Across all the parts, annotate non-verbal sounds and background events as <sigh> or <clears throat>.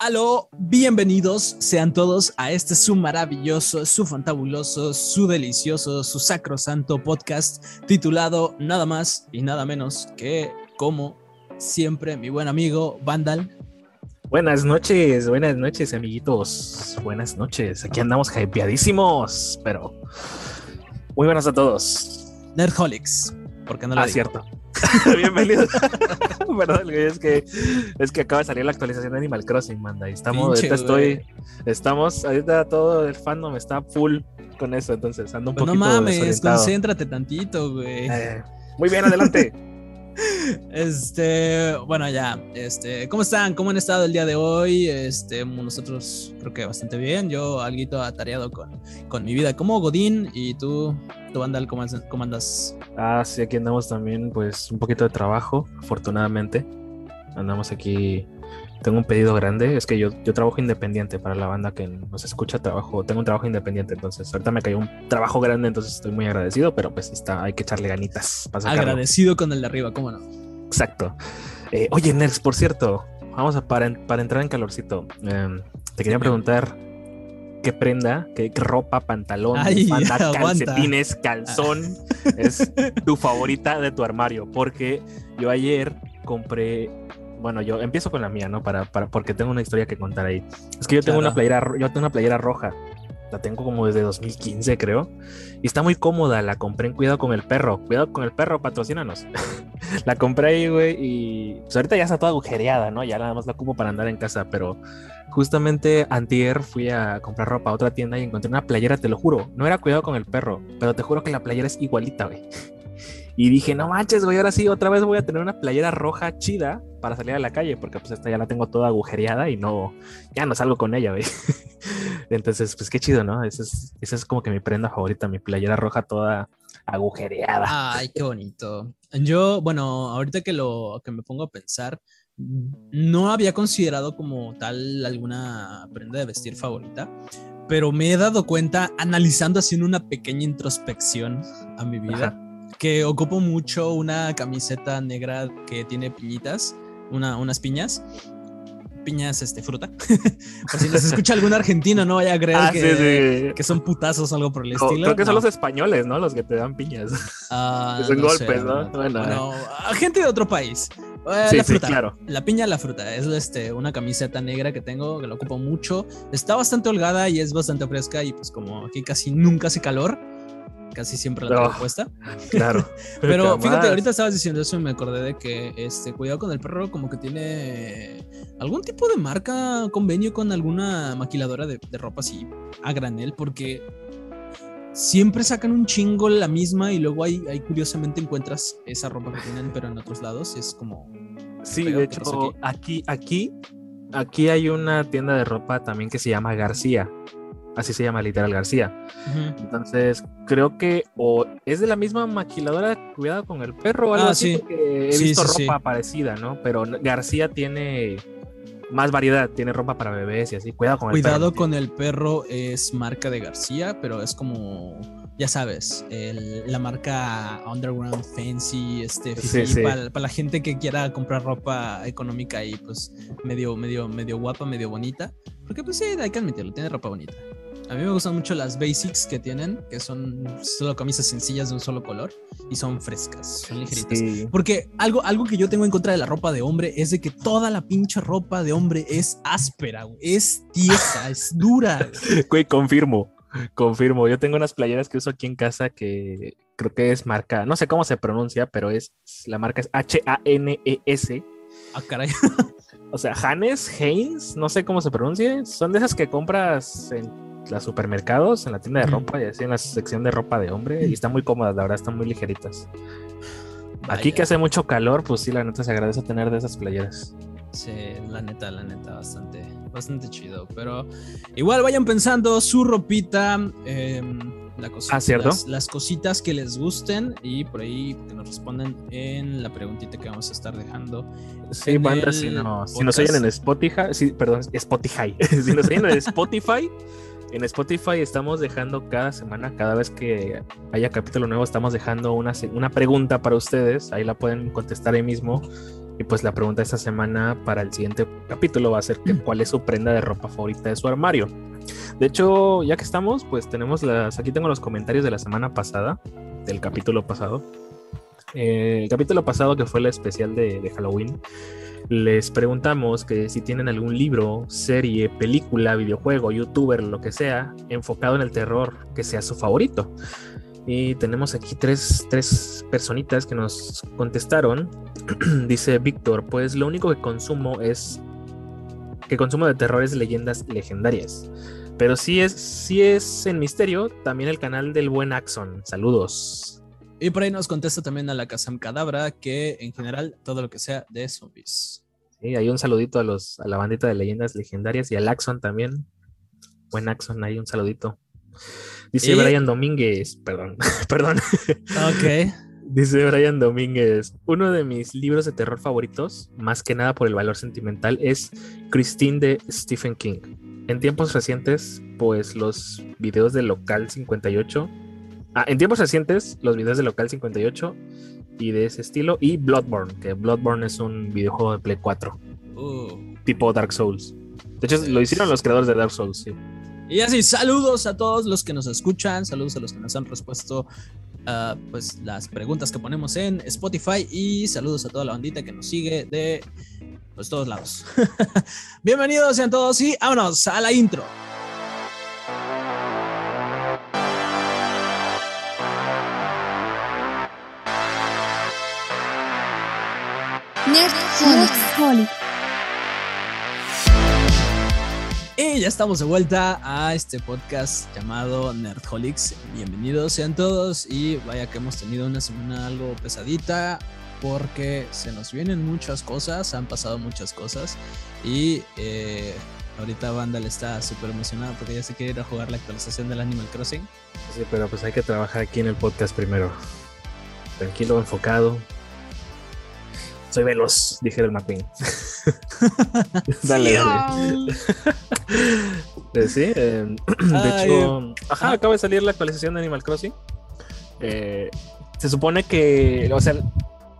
Aló, bienvenidos sean todos a este su maravilloso, su fantabuloso, su delicioso, su sacrosanto podcast titulado nada más y nada menos que como siempre mi buen amigo Vandal. Buenas noches, buenas noches amiguitos, buenas noches, aquí andamos hypeadísimos, pero muy buenas a todos. Nerdholics, porque no lo Ah, digo? cierto. <laughs> Bienvenidos. <laughs> Perdón, güey, es que, es que acaba de salir la actualización de Animal Crossing, manda. Y estamos, Pinche, ahorita güey. estoy, estamos, ahorita todo el fandom está full con eso, entonces ando un Pues no poquito mames, desorientado. concéntrate tantito, güey. Eh, muy bien, adelante. <laughs> Este, bueno, ya, este, ¿cómo están? ¿Cómo han estado el día de hoy? Este, nosotros creo que bastante bien. Yo algo atareado con, con mi vida como Godín y tú, tú Vandal, ¿cómo, cómo andas? Ah, sí, aquí andamos también, pues, un poquito de trabajo, afortunadamente. Andamos aquí. Tengo un pedido grande. Es que yo, yo trabajo independiente para la banda que nos escucha. Trabajo, tengo un trabajo independiente. Entonces, ahorita me cayó un trabajo grande. Entonces, estoy muy agradecido. Pero pues está, hay que echarle ganitas para. Agradecido con el de arriba, ¿cómo no? Exacto. Eh, oye, Nerds, por cierto, vamos a para, para entrar en calorcito. em, te quería preguntar qué prenda, qué, qué ropa, pantalón, Ay, <laughs> aguanta. calcetines, calzón es tu favorita de tu armario. Porque yo ayer compré. Bueno, yo empiezo con la mía, ¿no? Para, para, porque tengo una historia que contar ahí. Es que yo tengo Claro. una playera, yo tengo una playera roja. La tengo como desde 2015, creo. Y está muy cómoda. La compré en Cuidado con el Perro. Cuidado con el Perro, patrocínanos. <laughs> la compré ahí, güey. Y pues ahorita ya está toda agujereada, ¿no? Ya nada más la ocupo para andar en casa. Pero justamente antier fui a comprar ropa a otra tienda y encontré una playera, te lo juro. No era Cuidado con el Perro. Pero te juro que la playera es igualita, güey. Y dije, no manches, güey, ahora sí, otra vez voy a tener una playera roja chida para salir a la calle, porque pues esta ya la tengo toda agujereada y no, ya no salgo con ella, güey. <laughs> Entonces, pues qué chido, ¿no? Esa es, esa es como que mi prenda favorita, mi playera roja toda agujereada. Ay, qué bonito. Yo, bueno, ahorita que lo que me pongo a pensar, no había considerado como tal alguna prenda de vestir favorita, pero me he dado cuenta analizando haciendo una pequeña introspección a mi vida. Ajá. Que ocupo mucho una camiseta negra que tiene piñitas, una, unas piñas. Piñas, este, fruta. <laughs> por si nos escucha algún argentino, no vaya a creer Ah, que, sí, sí. que son putazos o algo por el estilo. Creo que son No. los españoles, ¿no? Los que te dan piñas. Ah, <laughs> son sé, golpes, ¿no? no, Bueno, a gente de otro país. Eh, Sí, la sí, fruta. claro. La piña, la fruta. Es este, una camiseta negra que tengo, que la ocupo mucho. Está bastante holgada y es bastante fresca. Y pues, como aquí casi nunca hace calor, casi siempre la tengo Oh, puesta. <laughs> Claro. <laughs> Pero Jamás. fíjate, ahorita estabas diciendo eso y me acordé de que este cuidado con el perro, como que tiene algún tipo de marca, convenio con alguna maquiladora de, de ropa así a granel, porque siempre sacan un chingo la misma y luego ahí, ahí curiosamente encuentras esa ropa que tienen, pero en otros lados es como. Sí, de ¿Qué pasó hecho, aquí, aquí, aquí hay una tienda de ropa también que se llama García. Así se llama literal García. Entonces, creo que o es de la misma maquiladora Cuidado con el Perro o algo Ah, así, sí. porque he Sí, visto sí, ropa parecida, ¿no? Pero García tiene más variedad, tiene ropa para bebés y así. Cuidado con el Cuidado Perro. con el perro es marca de García, pero es como, ya sabes, el- la marca Underground Fancy, este, Sí, sí. para la gente que quiera comprar ropa económica y pues medio, medio, medio guapa, medio bonita, porque pues sí, hay que admitirlo, tiene ropa bonita. A mí me gustan mucho las basics que tienen, que son solo camisas sencillas de un solo color y son frescas, son ligeritas. Sí. Porque algo, algo que yo tengo en contra de la ropa de hombre es de que toda la pinche ropa de hombre es áspera, es tiesa, es <laughs> dura. güey. Güey, confirmo. Confirmo. Yo tengo unas playeras que uso aquí en casa que creo que es marca, no sé cómo se pronuncia, pero es la marca es H-A-N-E-S. Ah, caray. O sea, Hannes, Haynes, no sé cómo se pronuncia. Son de esas que compras en los supermercados, en la tienda de ropa y así en la sección de ropa de hombre. Y están muy cómodas, la verdad, están muy ligeritas. Aquí que hace mucho calor, pues sí, la neta se agradece tener de esas playeras. Sí, la neta, la neta, bastante, bastante chido. Pero igual vayan pensando su ropita, em, la cosa- Ah, ¿cierto? Las, las cositas que les gusten y por ahí que nos respondan en la preguntita que vamos a estar dejando. Sí, banda, si, no, si nos oyen en Spotify, sí, perdón, Spotify. <laughs> si nos oyen en <laughs> Spotify, en Spotify estamos dejando cada semana, cada vez que haya capítulo nuevo, estamos dejando una, una pregunta para ustedes. Ahí la pueden contestar ahí mismo. Y pues la pregunta de esta semana para el siguiente capítulo va a ser que, <clears throat> cuál es su prenda de ropa favorita de su armario. De hecho, ya que estamos, pues tenemos las. Aquí tengo los comentarios de la semana pasada, del capítulo pasado. Eh, el capítulo pasado, que fue el especial de, de Halloween, les preguntamos que si tienen algún libro, serie, película, videojuego, youtuber, lo que sea, enfocado en el terror, que sea su favorito. Y tenemos aquí tres, tres personitas que nos contestaron. <clears throat> Dice Víctor, pues lo único que consumo es que consumo de terror es leyendas legendarias. Pero si es, si es en misterio, también el canal del buen Axon. Saludos. Y por ahí nos contesta también a la Casam Cadabra que en general todo lo que sea de zombies. Sí, hay un saludito a los a la bandita de leyendas legendarias y al Axon también. Buen Axon, ahí un saludito. Dice Brian Domínguez, perdón, <laughs> perdón. Ok. Dice Brian Domínguez, uno de mis libros de terror favoritos, más que nada por el valor sentimental, es Christine de Stephen King. En tiempos recientes, pues los videos de Local 58. Ah, en tiempos recientes, los videos de Local 58 y de ese estilo. Y Bloodborne, que Bloodborne es un videojuego de Play 4. Tipo Dark Souls. De hecho, lo hicieron los creadores de Dark Souls, sí. Y así, saludos a todos los que nos escuchan, saludos a los que nos han respuesto uh, pues las preguntas que ponemos en Spotify y saludos a toda la bandita que nos sigue de pues todos lados. <laughs> Bienvenidos sean todos y vámonos a la intro. Nerdholic. Y ya estamos de vuelta a este podcast llamado Nerdholics. Bienvenidos sean todos y vaya que hemos tenido una semana algo pesadita porque se nos vienen muchas cosas, han pasado muchas cosas y eh, ahorita Vandal está súper emocionado porque ya se quiere ir a jugar la actualización del Animal Crossing. Sí, pero pues hay que trabajar aquí en el podcast primero. Tranquilo, enfocado, soy veloz, dijera el McQueen. <laughs> dale, dale. <laughs> Eh, sí, eh, <clears throat> de hecho, ajá, acaba de salir la actualización de Animal Crossing. Eh, se supone que, o sea,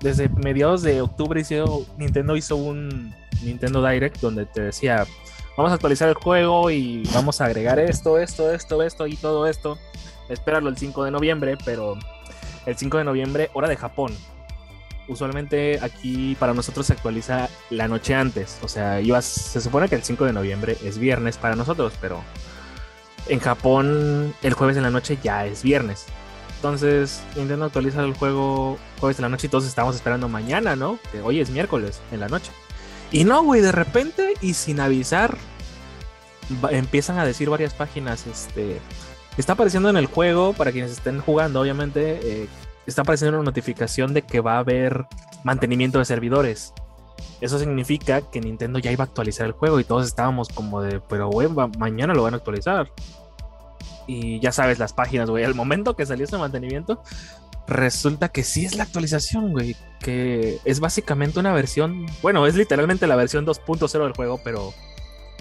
desde mediados de octubre hizo, Nintendo hizo un Nintendo Direct donde te decía, vamos a actualizar el juego y vamos a agregar esto, esto, esto, esto y todo esto. Espéralo el 5 de noviembre, pero el 5 de noviembre, hora de Japón usualmente aquí para nosotros se actualiza la noche antes. O sea, se supone que el 5 de noviembre es viernes para nosotros, pero en Japón el jueves en la noche ya es viernes. Entonces Nintendo actualiza el juego jueves en la noche y todos estamos esperando mañana, ¿no? Que hoy es miércoles en la noche. Y no, güey, de repente y sin avisar empiezan a decir varias páginas, este... Está apareciendo en el juego, para quienes estén jugando, obviamente, eh, está apareciendo una notificación de que va a haber mantenimiento de servidores. Eso significa que Nintendo ya iba a actualizar el juego y todos estábamos como de, pero güey, mañana lo van a actualizar. Y ya sabes las páginas, güey, al momento que salió ese mantenimiento, resulta que sí es la actualización, güey, que es básicamente una versión, bueno, es literalmente la versión 2.0 del juego, pero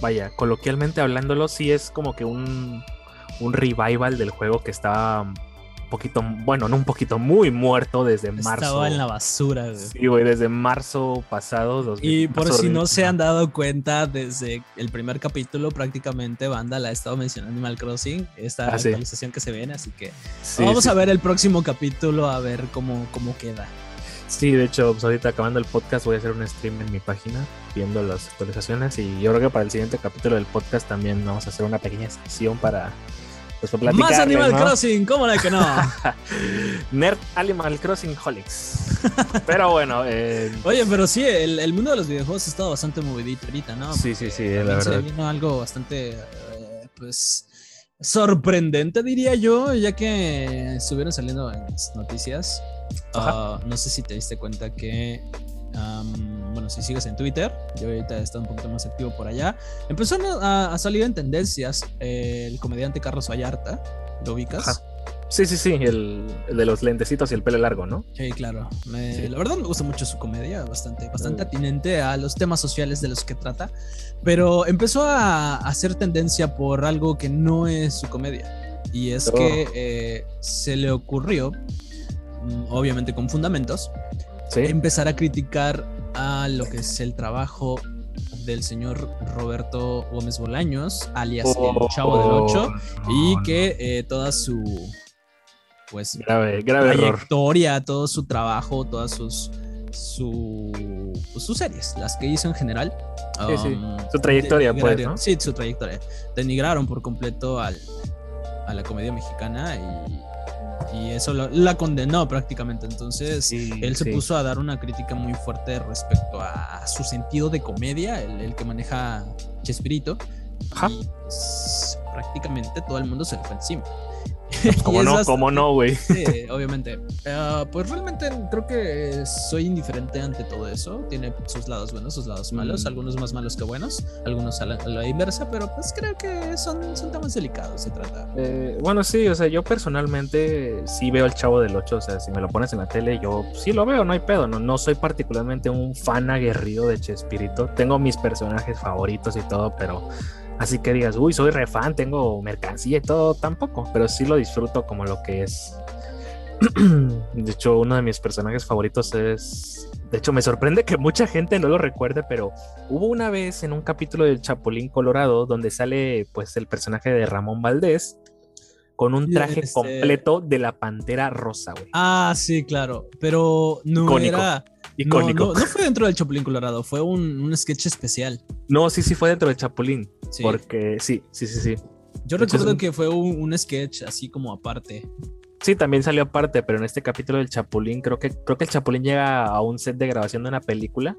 vaya, coloquialmente hablándolo, sí es como que un, un revival del juego que estaba poquito, bueno, no un poquito, muy muerto desde marzo. Estaba en la basura, güey. Sí, güey, desde marzo pasado. y por si no se han dado cuenta, desde el primer capítulo prácticamente Banda la ha estado mencionando Animal Crossing, esta ah, actualización que se viene, así que vamos a ver el próximo capítulo a ver cómo, cómo queda. Sí, de hecho, pues ahorita acabando el podcast voy a hacer un stream en mi página viendo las actualizaciones y yo creo que para el siguiente capítulo del podcast también vamos a hacer una pequeña sesión para pues Más Animal Crossing, ¿cómo la que no? <laughs> Nerd Animal Crossing Holics. Pero bueno. Eh, Oye, pero sí, el, mundo de los videojuegos ha estado bastante movidito ahorita, ¿no? Sí, sí, sí, la verdad. Se vino algo bastante, eh, pues, sorprendente, diría yo, ya que estuvieron saliendo en las noticias. Uh, no sé si te diste cuenta que bueno, si sigues en Twitter, yo ahorita he estado un poquito más activo por allá. Empezó a, salir en tendencias el comediante Carlos Vallarta, ¿lo ubicas? Sí, sí, sí, el, de los lentecitos y el pelo largo, ¿no? Sí, claro. La verdad me gusta mucho su comedia, bastante, bastante mm. atinente a los temas sociales de los que trata, pero empezó a hacer tendencia por algo que no es su comedia. Y es que oh. eh, se le ocurrió, mm, obviamente con fundamentos, empezar a criticar a lo que es el trabajo del señor Roberto Gómez Bolaños, alias el Oh, Chavo del Ocho, y que eh, toda su pues Grave, grave error. trayectoria, todo su trabajo, todas sus su, pues, sus series, las que hizo en general. Sí, sí. um, Su trayectoria, pues. Sí, su trayectoria. Denigraron por completo al, a la comedia mexicana y, y eso lo- la condenó prácticamente. Entonces, Sí, él se sí. puso a dar una crítica muy fuerte respecto a su sentido de comedia, el, el que maneja Chespirito. Ajá. Y pues, prácticamente todo el mundo se le fue encima. <laughs> ¿Cómo Y es no? ¿Cómo no, güey? Sí, obviamente. Ah, pues realmente creo que soy indiferente ante todo eso. Tiene sus lados buenos, sus lados malos, Mm. algunos más malos que buenos, algunos a la, a la inversa, pero pues creo que son, son temas delicados, se trata. Eh, bueno, sí, o sea, yo personalmente sí veo el Chavo del 8, o sea, si me lo pones en la tele, yo sí lo veo, no hay pedo, no, no soy particularmente un fan aguerrido de Chespirito, tengo mis personajes favoritos y todo, pero así que digas, uy, soy re fan, tengo mercancía y todo, tampoco, pero sí lo disfruto como lo que es. <clears throat> De hecho, uno de mis personajes favoritos es... De hecho, me sorprende que mucha gente no lo recuerde, pero hubo una vez en un capítulo del Chapulín Colorado donde sale pues el personaje de Ramón Valdés con un traje este- completo de la Pantera Rosa, güey. Ah, sí, claro, pero no Icónico, era... No, Icónico. no, no fue dentro del Chapulín Colorado, fue un, un sketch especial. No, sí, sí fue dentro del Chapulín. Sí. Porque sí, sí, sí, sí. Yo recuerdo que fue un, un sketch así como aparte. Sí, también salió aparte, pero en este capítulo del Chapulín, creo que, creo que el Chapulín llega a un set de grabación de una película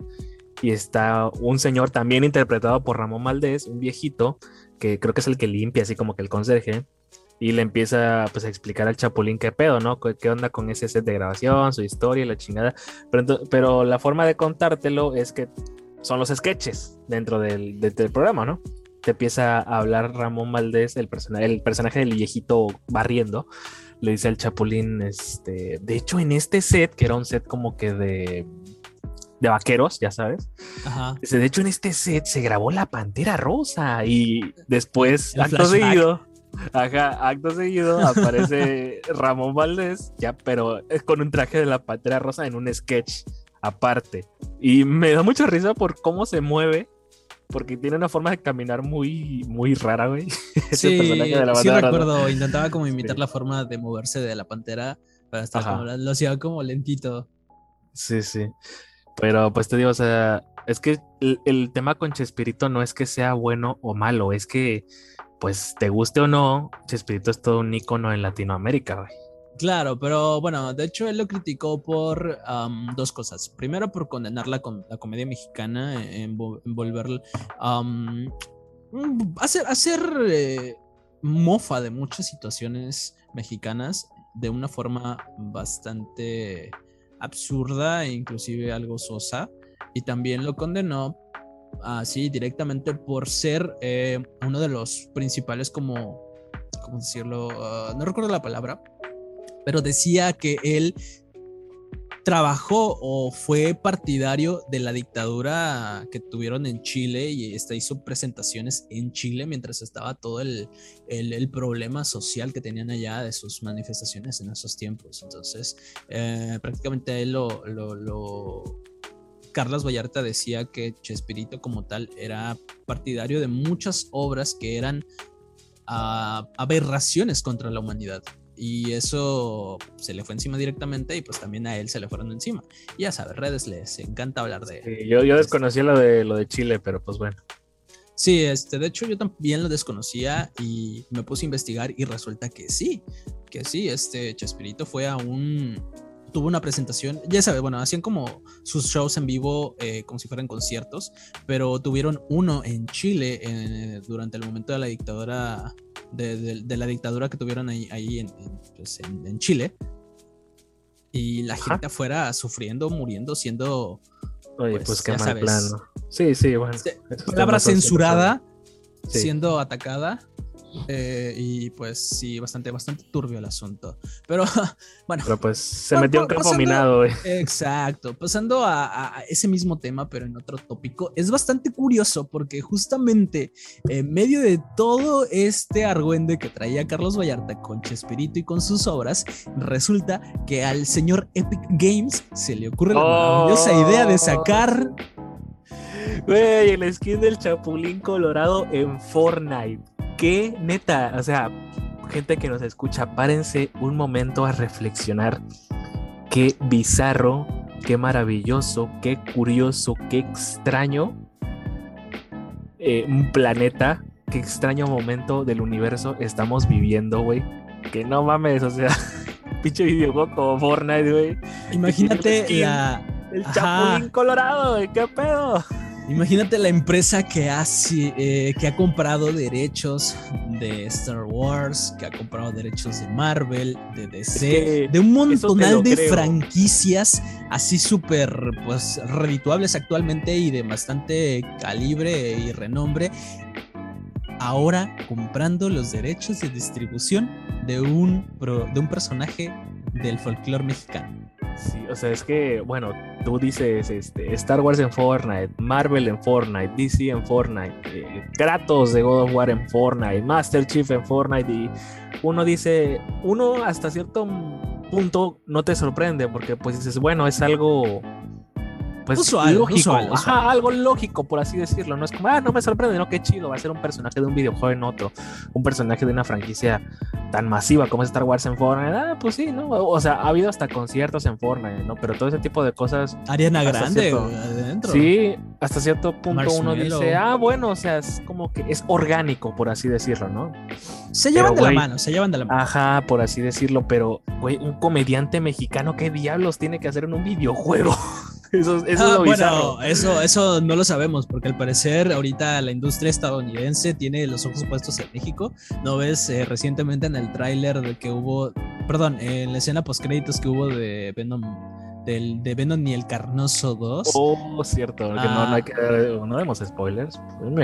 y está un señor también interpretado por Ramón Valdés, un viejito, que creo que es el que limpia, así como que el conserje, y le empieza pues a explicar al Chapulín qué pedo, ¿no? ¿Qué, onda con ese set de grabación, su historia y la chingada. Pero, pero la forma de contártelo es que son los sketches dentro del, de- del programa, ¿no? Te empieza a hablar Ramón Valdés, el personaje, el personaje del viejito barriendo, le dice al Chapulín, este, de hecho en este set, que era un set como que de, de vaqueros, ya sabes, Ajá. de hecho en este set se grabó la Pantera Rosa y después, El acto flashback. seguido, ajá, acto seguido aparece <laughs> Ramón Valdés, ya, pero es con un traje de la Pantera Rosa en un sketch aparte. Y me da mucha risa por cómo se mueve. Porque tiene una forma de caminar muy, muy rara, güey. <laughs> Sí, de la sí recuerdo, intentaba como imitar Sí. la forma de moverse de la pantera para estar Ajá. como, lo hacía como lentito. Sí, sí. Pero pues te digo, o sea, es que el, el tema con Chespirito no es que sea bueno o malo, es que, pues, te guste o no, Chespirito es todo un ícono en Latinoamérica, güey. Claro, pero bueno, de hecho él lo criticó por dos cosas. Primero, por condenar la, la comedia mexicana, en, vo- en volver mm, hacer, hacer eh, mofa de muchas situaciones mexicanas de una forma bastante absurda e inclusive algo sosa. Y también lo condenó así directamente por ser eh, uno de los principales como, ¿cómo decirlo? Ah, no recuerdo la palabra, pero decía que él trabajó o fue partidario de la dictadura que tuvieron en Chile y este hizo presentaciones en Chile mientras estaba todo el, el, problema social que tenían allá de sus manifestaciones en esos tiempos. Entonces, eh, prácticamente él lo, lo, lo... Carlos Vallarta decía que Chespirito como tal era partidario de muchas obras que eran ah, aberraciones contra la humanidad. Y eso se le fue encima directamente y pues también a él se le fueron encima. Ya sabes, redes les encanta hablar de... Sí, yo, yo desconocía lo de, lo de Chile, pero pues bueno. Sí, este, de hecho yo también lo desconocía y me puse a investigar y resulta que sí, que sí, este Chespirito fue a un... Tuvo una presentación, ya sabes, bueno, hacían como sus shows en vivo eh, como si fueran conciertos, pero tuvieron uno en Chile eh, durante el momento de la dictadura, de, de- de la dictadura que tuvieron ahí, ahí en, en, pues, en- en Chile. Y la Ajá. gente afuera sufriendo, muriendo, siendo Oye, Pues, pues, qué mal sabes. plano. Sí, sí, bueno. Se- palabra censurada, Sí. siendo atacada. Eh, y pues sí, bastante, bastante turbio el asunto. Pero <laughs> bueno. Pero pues se metió un campo minado, güey. Exacto. Pasando a, ese mismo tema, pero en otro tópico, es bastante curioso porque justamente en medio de todo este argüende que traía Carlos Vallarta con Chespirito y con sus obras, resulta que al señor Epic Games se le ocurre la maravillosa idea de sacar. Güey, el skin del Chapulín Colorado en Fortnite qué neta, o sea, gente que nos escucha, párense un momento a reflexionar. Qué bizarro, qué maravilloso, qué curioso, qué extraño eh, un planeta, qué extraño momento del universo estamos viviendo, güey. Que no mames, o sea, <laughs> pinche videojuego como Fortnite, güey. Imagínate la... El Chapulín Colorado, güey, qué pedo. Imagínate la empresa que, eh, que ha comprado derechos de Star Wars, que ha comprado derechos de Marvel, de DC, de un montón de franquicias así súper pues redituables actualmente y de bastante calibre y renombre. Ahora comprando los derechos de distribución de un, de un personaje del folclore mexicano. Sí, o sea, es que, bueno, tú dices este, Star Wars en Fortnite, Marvel en Fortnite, DC en Fortnite, eh, Kratos de God of War en Fortnite, Master Chief en Fortnite, y uno dice, uno hasta cierto punto no te sorprende, porque pues dices, bueno, es algo pues lógico, algo lógico, por así decirlo. No es como, ah, no me sorprende, no, qué chido, va a ser un personaje de un videojuego en otro, un personaje de una franquicia tan masiva como es Star Wars en Fortnite. Ah, pues sí, ¿no? O sea, ha habido hasta conciertos en Fortnite, ¿no? Pero todo ese tipo de cosas. Ariana Grande adentro. Sí, hasta cierto punto uno dice, ah, bueno, o sea, es como que es orgánico, por así decirlo, ¿no? Se llevan de la mano, se llevan de la mano. Ajá, por así decirlo, pero, güey, un comediante mexicano, ¿qué diablos tiene que hacer en un videojuego? <laughs> <laughs> Eso, eso ah, bueno, eso, eso no lo sabemos, porque al parecer ahorita la industria estadounidense tiene los ojos puestos en México. ¿No ves eh, recientemente en el tráiler de que hubo, perdón, en la escena post créditos que hubo de Venom del, de Venom ni el Carnoso 2. Oh, cierto, que no, hay que no demos spoilers.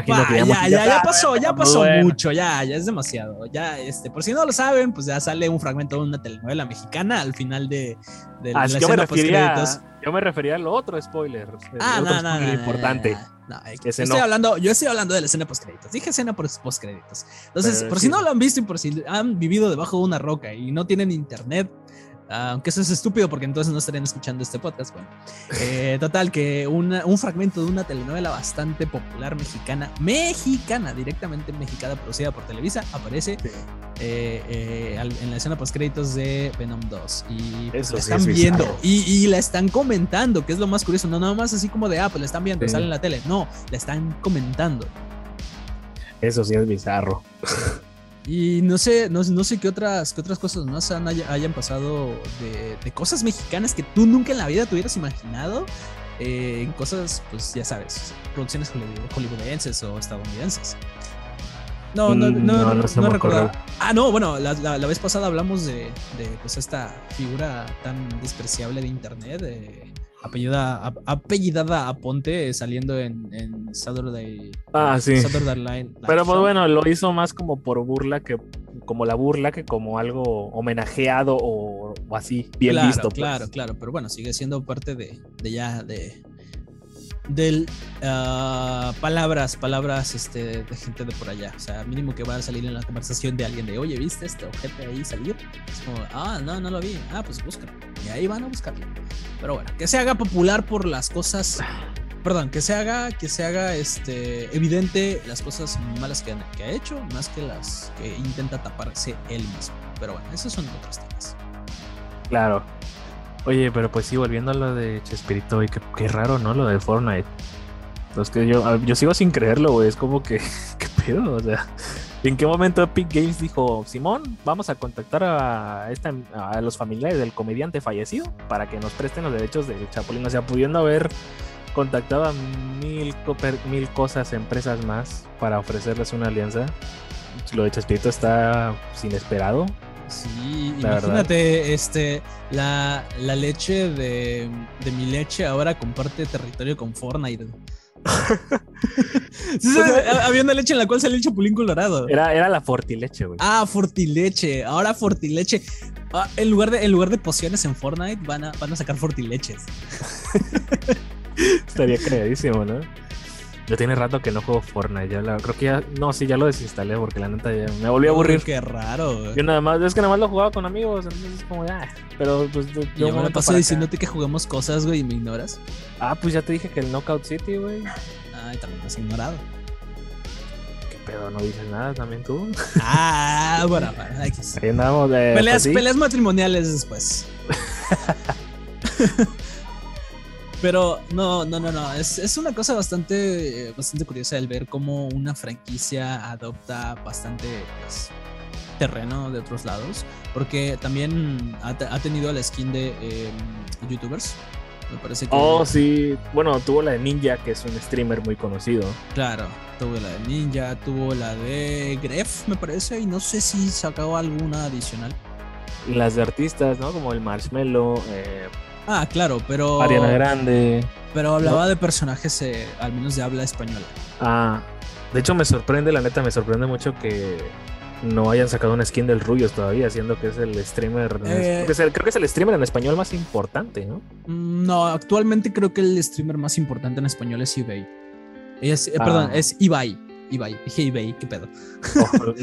ya, ya, ya, pasó, ya pasó mucho, ya, ya es demasiado. Ya, este, por si no lo saben, pues ya sale un fragmento de una telenovela mexicana al final de, de la escena yo me refería, yo me refería a lo otro spoiler. Ah, no, no, no, importante. No, yo, estoy hablando, yo estoy hablando de la escena post créditos. Dije escena post créditos. Entonces, por si no lo han visto y por si han vivido debajo de una roca y no tienen internet, aunque eso es estúpido porque entonces no estarían escuchando este podcast. Bueno, eh, total, que un fragmento de una telenovela bastante popular mexicana, mexicana, directamente mexicana, producida por Televisa, aparece eh, eh, en la escena post créditos de Venom 2. Y pues, la están viendo y, la están comentando, que es lo más curioso. No nada más así como de, ah, pues la están viendo, sale en la tele. No, la están comentando. Eso sí es bizarro. Y no sé, no, no sé qué otras, qué otras cosas más hayan pasado de, cosas mexicanas que tú nunca en la vida te hubieras imaginado. Eh, en cosas, pues ya sabes, producciones hollywoodenses o estadounidenses. No, no, mm, no, no, no, recuerdo. Ah, no, bueno, la, la, vez pasada hablamos de, de, pues esta figura tan despreciable de internet, de apellida, apellidada a Ponte saliendo en, en Saturday, ah, sí. Saturday Line. Pero pues bueno, lo hizo más como por burla que como la burla que como algo homenajeado o, así, bien visto. Pues. Claro, claro, pero bueno, sigue siendo parte de, de ya de del uh, palabras, palabras este, de gente de por allá. O sea, mínimo que va a salir en la conversación de alguien de, oye, ¿viste este objeto ahí salir? Es como, ah, no, no lo vi. Ah, pues búscalo. Y ahí van a buscarlo. Pero bueno, que se haga popular por las cosas. Perdón, que se haga, que se haga este, evidente las cosas malas que, que ha hecho, más que las que intenta taparse él mismo. Pero bueno, esos son otros temas. Claro. Oye, pero pues sí, volviendo a lo de Chespirito, y qué, raro, ¿no? Lo de Fortnite. Es que yo, yo sigo sin creerlo, güey. Es como que, <laughs> ¿qué pedo? O sea, ¿en qué momento Epic Games dijo, Simón, vamos a contactar a, esta, a los familiares del comediante fallecido para que nos presten los derechos del Chapulín? O sea, pudiendo haber contactado a mil, mil cosas, empresas más para ofrecerles una alianza. Lo de Chespirito está pues, inesperado. Sí, imagínate, este, la, leche de, mi leche ahora comparte territorio con Fortnite. <laughs> Sí, había una leche en la cual salía el chapulín colorado. Era, era la fortileche, güey. Ah, Fortileche. Ahora Fortileche. Ah, en, lugar de, en lugar de pociones en Fortnite, van a, van a sacar Fortileches. <laughs> Estaría creadísimo, ¿no? Yo tiene rato que no juego Fortnite. Ya la- creo que ya. No, sí, ya lo desinstalé porque la neta ya me volvió a aburrir. Qué raro. güey. Yo nada más, es que nada más lo jugaba con amigos, entonces es como, ah, pero pues de, Yo me paso acá- diciéndote que jugamos cosas, güey, y me ignoras. Ah, pues ya te dije que el Knockout City, güey. Ay, también me has ignorado. ¿Qué pedo? No dices nada también tú. Ah, bueno, bueno, X. Ahí andamos de. Peleas, pues sí. peleas matrimoniales después. <laughs> Pero no, no, no, no. Es, es una cosa bastante, bastante curiosa el ver cómo una franquicia adopta bastante pues, terreno de otros lados. Porque también ha, ha tenido la skin de eh, youtubers. Me parece que. Oh, sí. Bueno, tuvo la de Ninja, que es un streamer muy conocido. Claro, tuvo la de Ninja, tuvo la de Gref, me parece. Y no sé si sacó alguna adicional. Las de artistas, ¿no? Como el Marshmello, eh, Ah, claro, pero. Ariana Grande. Pero hablaba de personajes, eh, al menos de habla española. Ah, de hecho me sorprende, la neta, me sorprende mucho que no hayan sacado una skin del Rubius todavía, siendo que es el streamer. Eh. creo, que es el, creo que es el streamer en español más importante, ¿no? Mm, No, actualmente creo que el streamer más importante en español es eBay. Es, eh, Ah. Perdón, es Ibai. Ibai, <laughs> dije eBay, qué pedo.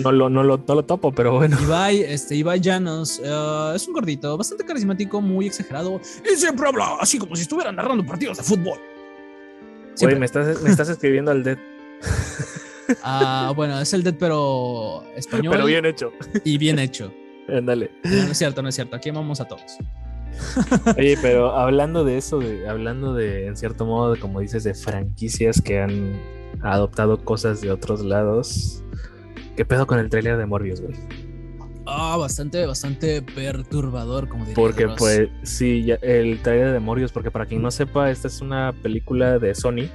No, lo, no, lo, no lo topo, pero bueno. Ibai, este, Ibai Llanos, eh, es un gordito, bastante carismático, muy exagerado. Y siempre habla así como si estuviera narrando partidos de fútbol. Oye, Siempre. me estás, me estás escribiendo al dead, <laughs> Ah, bueno, es el Dead, pero español pero bien hecho. y bien hecho. Ándale. No, no es cierto, no es cierto. Aquí amamos a todos. <laughs> Oye, pero hablando de eso, de, hablando de, en cierto modo, de, como dices, de franquicias que han adoptado cosas de otros lados. ¿Qué pedo con el trailer de Morbius, güey? Ah, bastante, bastante perturbador, como diría Porque pues sí, ya- el trailer de Morbius, porque para quien no sepa, esta es una película de Sony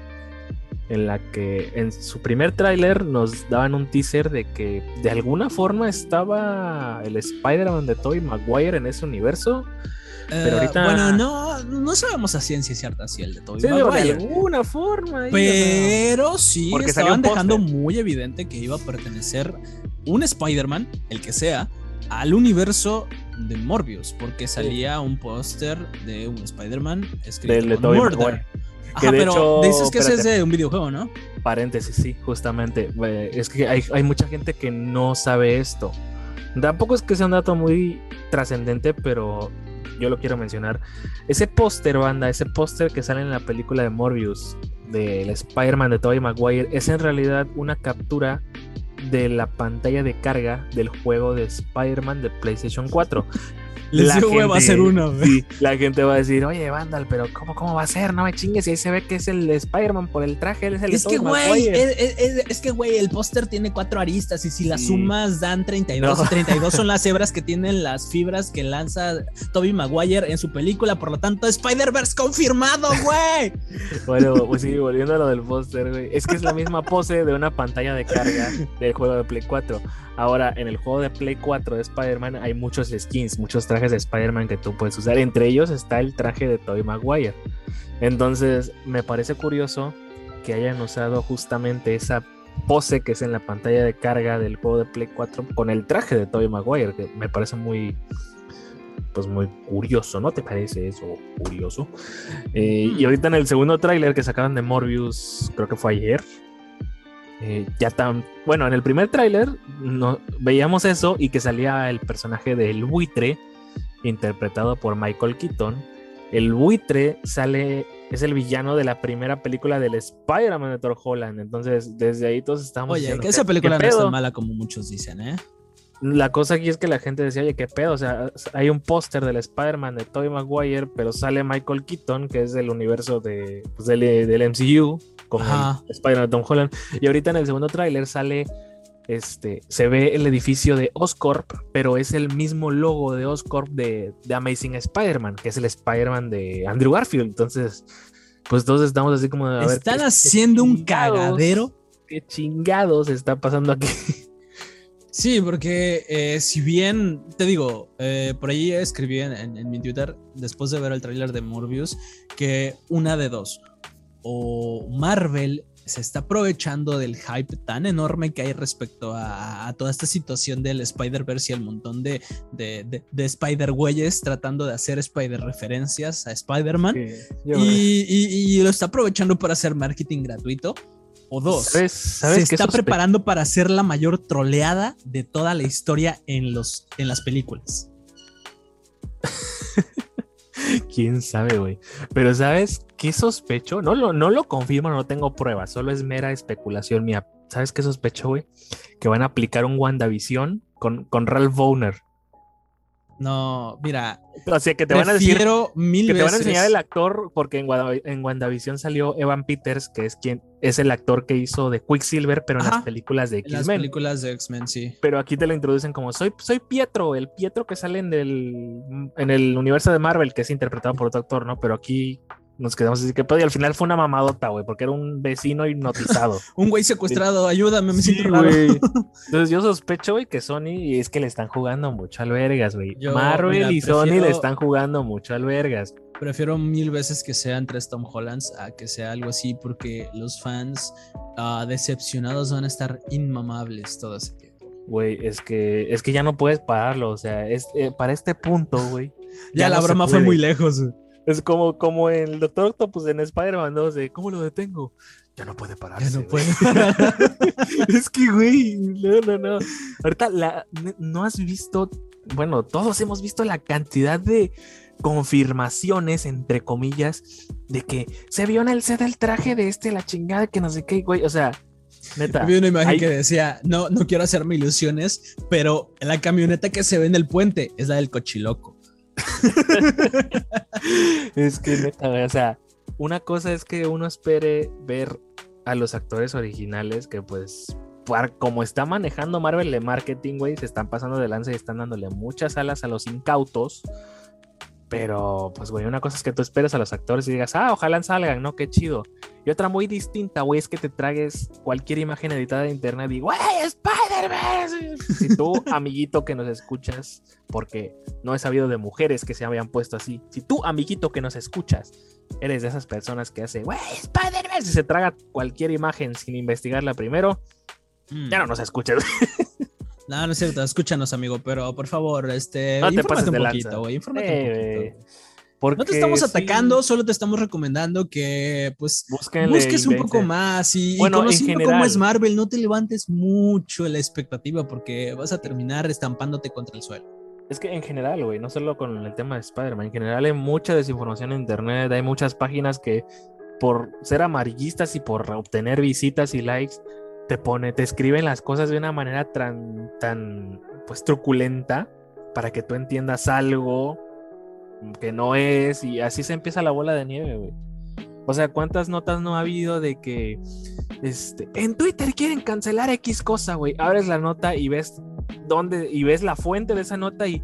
en la que en su primer tráiler nos daban un teaser de que de alguna forma estaba el Spider-Man de Tobey Maguire en ese universo. Pero Eh, ahorita- Bueno, no, no sabemos a ciencia cierta si el de Tobey Sí, digo, de Maguire. alguna forma. Pero sí Porque estaban un dejando muy evidente que iba a pertenecer un Spider-Man, el que sea, al universo de Morbius, porque salía un póster de un Spider-Man escrito de con Murder. Maguire. Ajá, de pero hecho, dices que ese es de un videojuego, ¿no? Paréntesis, sí, justamente. Es que hay, hay mucha gente que no sabe esto. Tampoco es que sea un dato muy trascendente, pero yo lo quiero mencionar. Ese póster, banda, ese póster que sale en la película de Morbius, del Spider-Man de Tobey Maguire, es en realidad una captura de la pantalla de carga del juego de Spider-Man de PlayStation 4. Les La gente- hacer uno, güey. Sí, la gente va a decir, oye, Vandal, pero ¿cómo, cómo va a ser? No me chingues, y ahí se ve que es el de Spider-Man por el traje, él es el Es que, güey, Maguire". es, es- es- es que, güey, el póster tiene cuatro aristas y si las Sí. sumas dan 32 No. y 32 son las <laughs> hebras que tienen las fibras que lanza Toby Maguire en su película, por lo tanto, Spider-Verse confirmado, güey. Bueno, pues sí, volviendo a lo del póster, güey. Es que es la misma pose de una pantalla de carga del juego de Play 4. Ahora, en el juego de Play 4 de Spider-Man hay muchos skins, muchos trajes de Spider-Man que tú puedes usar. Entre ellos está el traje de Tobey Maguire. Entonces, me parece curioso que hayan usado justamente esa pose que es en la pantalla de carga del juego de Play 4 con el traje de Tobey Maguire, que me parece muy pues muy curioso, ¿no te parece eso curioso? Eh, y ahorita en el segundo tráiler que sacaron de Morbius, creo que fue ayer, eh, ya tan bueno, en el primer tráiler no, veíamos eso y que salía el personaje del buitre interpretado por Michael Keaton. El buitre sale es el villano de la primera película del Spider-Man de Thor Holland. Entonces, desde ahí todos estamos Oye, diciendo, que esa ¿qué- película no es tan mala como muchos dicen, ¿eh? La cosa aquí es que la gente decía, oye, qué pedo, o sea, hay un póster del Spider-Man de Tobey Maguire, pero sale Michael Keaton, que es del universo de, pues, del, del MCU, con Spider-Man de Tom Holland. Y ahorita en el segundo tráiler sale, este, se ve el edificio de Oscorp, pero es el mismo logo de Oscorp de, de Amazing Spider-Man, que es el Spider-Man de Andrew Garfield. Entonces, pues todos estamos así como, a Están ¿qué- qué haciendo un cagadero. ¿Qué chingados está pasando aquí? Sí, porque eh, si bien, te digo, eh, por ahí escribí en, en- en mi Twitter, después de ver el tráiler de Morbius, que una de dos. o Marvel se está aprovechando del hype tan enorme que hay respecto a, toda esta situación del Spider-Verse y el montón de, de, Spider-Güeyes tratando de hacer Spider-referencias a Spider-Man. y, lo está aprovechando para hacer marketing gratuito. O dos, se está preparando para hacer la mayor troleada de toda la historia en, los, en las películas. <laughs> <laughs> Quién sabe, güey. Pero ¿sabes qué sospecho? No lo, no lo confirmo, no tengo pruebas, solo es mera especulación mía. ¿Sabes qué sospecho, güey? Que van a aplicar un WandaVision con, con Ralph Bowner. No, mira. O sea, que te van a decir. que te van a enseñar el actor, porque en, en WandaVision salió Evan Peters, que es quien es el actor que hizo de Quicksilver, pero en las películas de X-Men. Las películas de X-Men, sí. Pero aquí te lo introducen como soy, soy Pietro, el Pietro que sale en el, en el universo de Marvel, que es interpretado por otro actor, ¿no? Pero aquí nos quedamos así que y al final fue una mamadota, güey, porque era un vecino hipnotizado. <laughs> un güey secuestrado, ayúdame, me siento <laughs> Entonces yo sospecho, güey, que Sony y es que le están jugando mucho al vergas, güey. Marvel y Sony le están jugando mucho al vergas. Prefiero mil veces que sean tres Tom Hollands a que sea algo así, porque los fans ah, decepcionados van a estar inmamables todo ese tiempo. Güey, es que, es que ya no puedes pararlo, o sea, es, eh, para este punto, güey. ya, la broma fue muy lejos. Es como, como el Doctor Octopus en Spider-Man 2, de ¿cómo lo detengo? Ya no puede pararse. Ya no puede <laughs> es que, güey, no, no, no. Ahorita la, no has visto, bueno, todos hemos visto la cantidad de confirmaciones, entre comillas, de que se vio en el set del traje de este, la chingada, que no sé qué, güey. O sea, Neta. Vi una imagen que decía, no, no quiero hacerme ilusiones, pero la camioneta que se ve en el puente es la del cochiloco. <laughs> es que neta, o sea, una cosa es que uno espere ver a los actores originales que pues como está manejando Marvel de marketing, güey, se están pasando de lanza y están dándole muchas alas a los incautos. Pero, pues, güey, una cosa es que tú esperes a los actores y digas, ah, ojalá salgan, ¿no? Qué chido. Y otra muy distinta, güey, es que te tragues cualquier imagen editada de internet y, güey, Spider-Man. Si tú, <laughs> amiguito que nos escuchas, porque no he sabido de mujeres que se habían puesto así, si tú, amiguito que nos escuchas, eres de esas personas que hace, güey, Spider-Man, si se traga cualquier imagen sin investigarla primero, mm. ya no nos escuchas. <laughs> No, no es cierto, escúchanos, amigo, pero por favor, este, no te pases un poquito, güey, infórmate un eh, poquito. no te estamos atacando, solo te estamos recomendando que pues busques un poco más y, bueno, conociendo cómo es Marvel, no te levantes mucho la expectativa porque vas a terminar estampándote contra el suelo. Es que en general, güey, no solo con el tema de Spider-Man, en general hay mucha desinformación en internet, hay muchas páginas que por ser amarillistas y por obtener visitas y likes te pone, te escriben las cosas de una manera tan, tan, pues truculenta para que tú entiendas algo que no es y así se empieza la bola de nieve, güey. O sea, ¿cuántas notas no ha habido de que este, en Twitter quieren cancelar X cosa, güey? Abres la nota y ves dónde y ves la fuente de esa nota y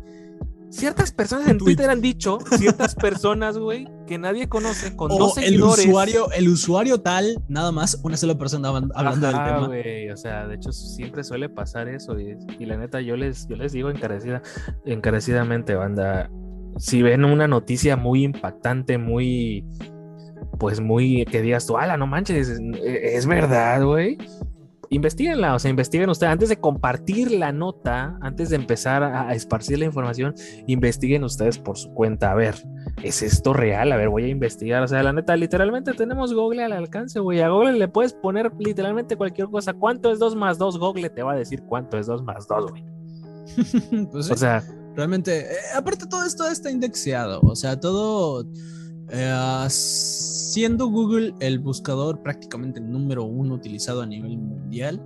ciertas personas en Twitter han dicho, ciertas personas, güey, que nadie conoce, con dos seguidores. El usuario, el usuario tal, nada más, una sola persona hablando del tema. Güey, o sea, de hecho, siempre suele pasar eso. Y, la neta, yo les, yo les digo encarecida, encarecidamente, banda. Si ven una noticia muy impactante, muy. Pues muy. que digas tú, ala, no manches, es, es verdad, güey investiguenla, o sea, investiguen ustedes, antes de compartir la nota, antes de empezar a, esparcir la información, investiguen ustedes por su cuenta, a ver, ¿es esto real? A ver, voy a investigar, o sea, la neta, literalmente tenemos Google al alcance, güey, a Google le puedes poner literalmente cualquier cosa, ¿cuánto es 2 más 2? Google te va a decir cuánto es 2 más 2, güey. <laughs> pues o sea... Realmente, eh, aparte todo esto está indexeado, o sea, todo... Eh, siendo Google el buscador prácticamente número uno utilizado a nivel mundial,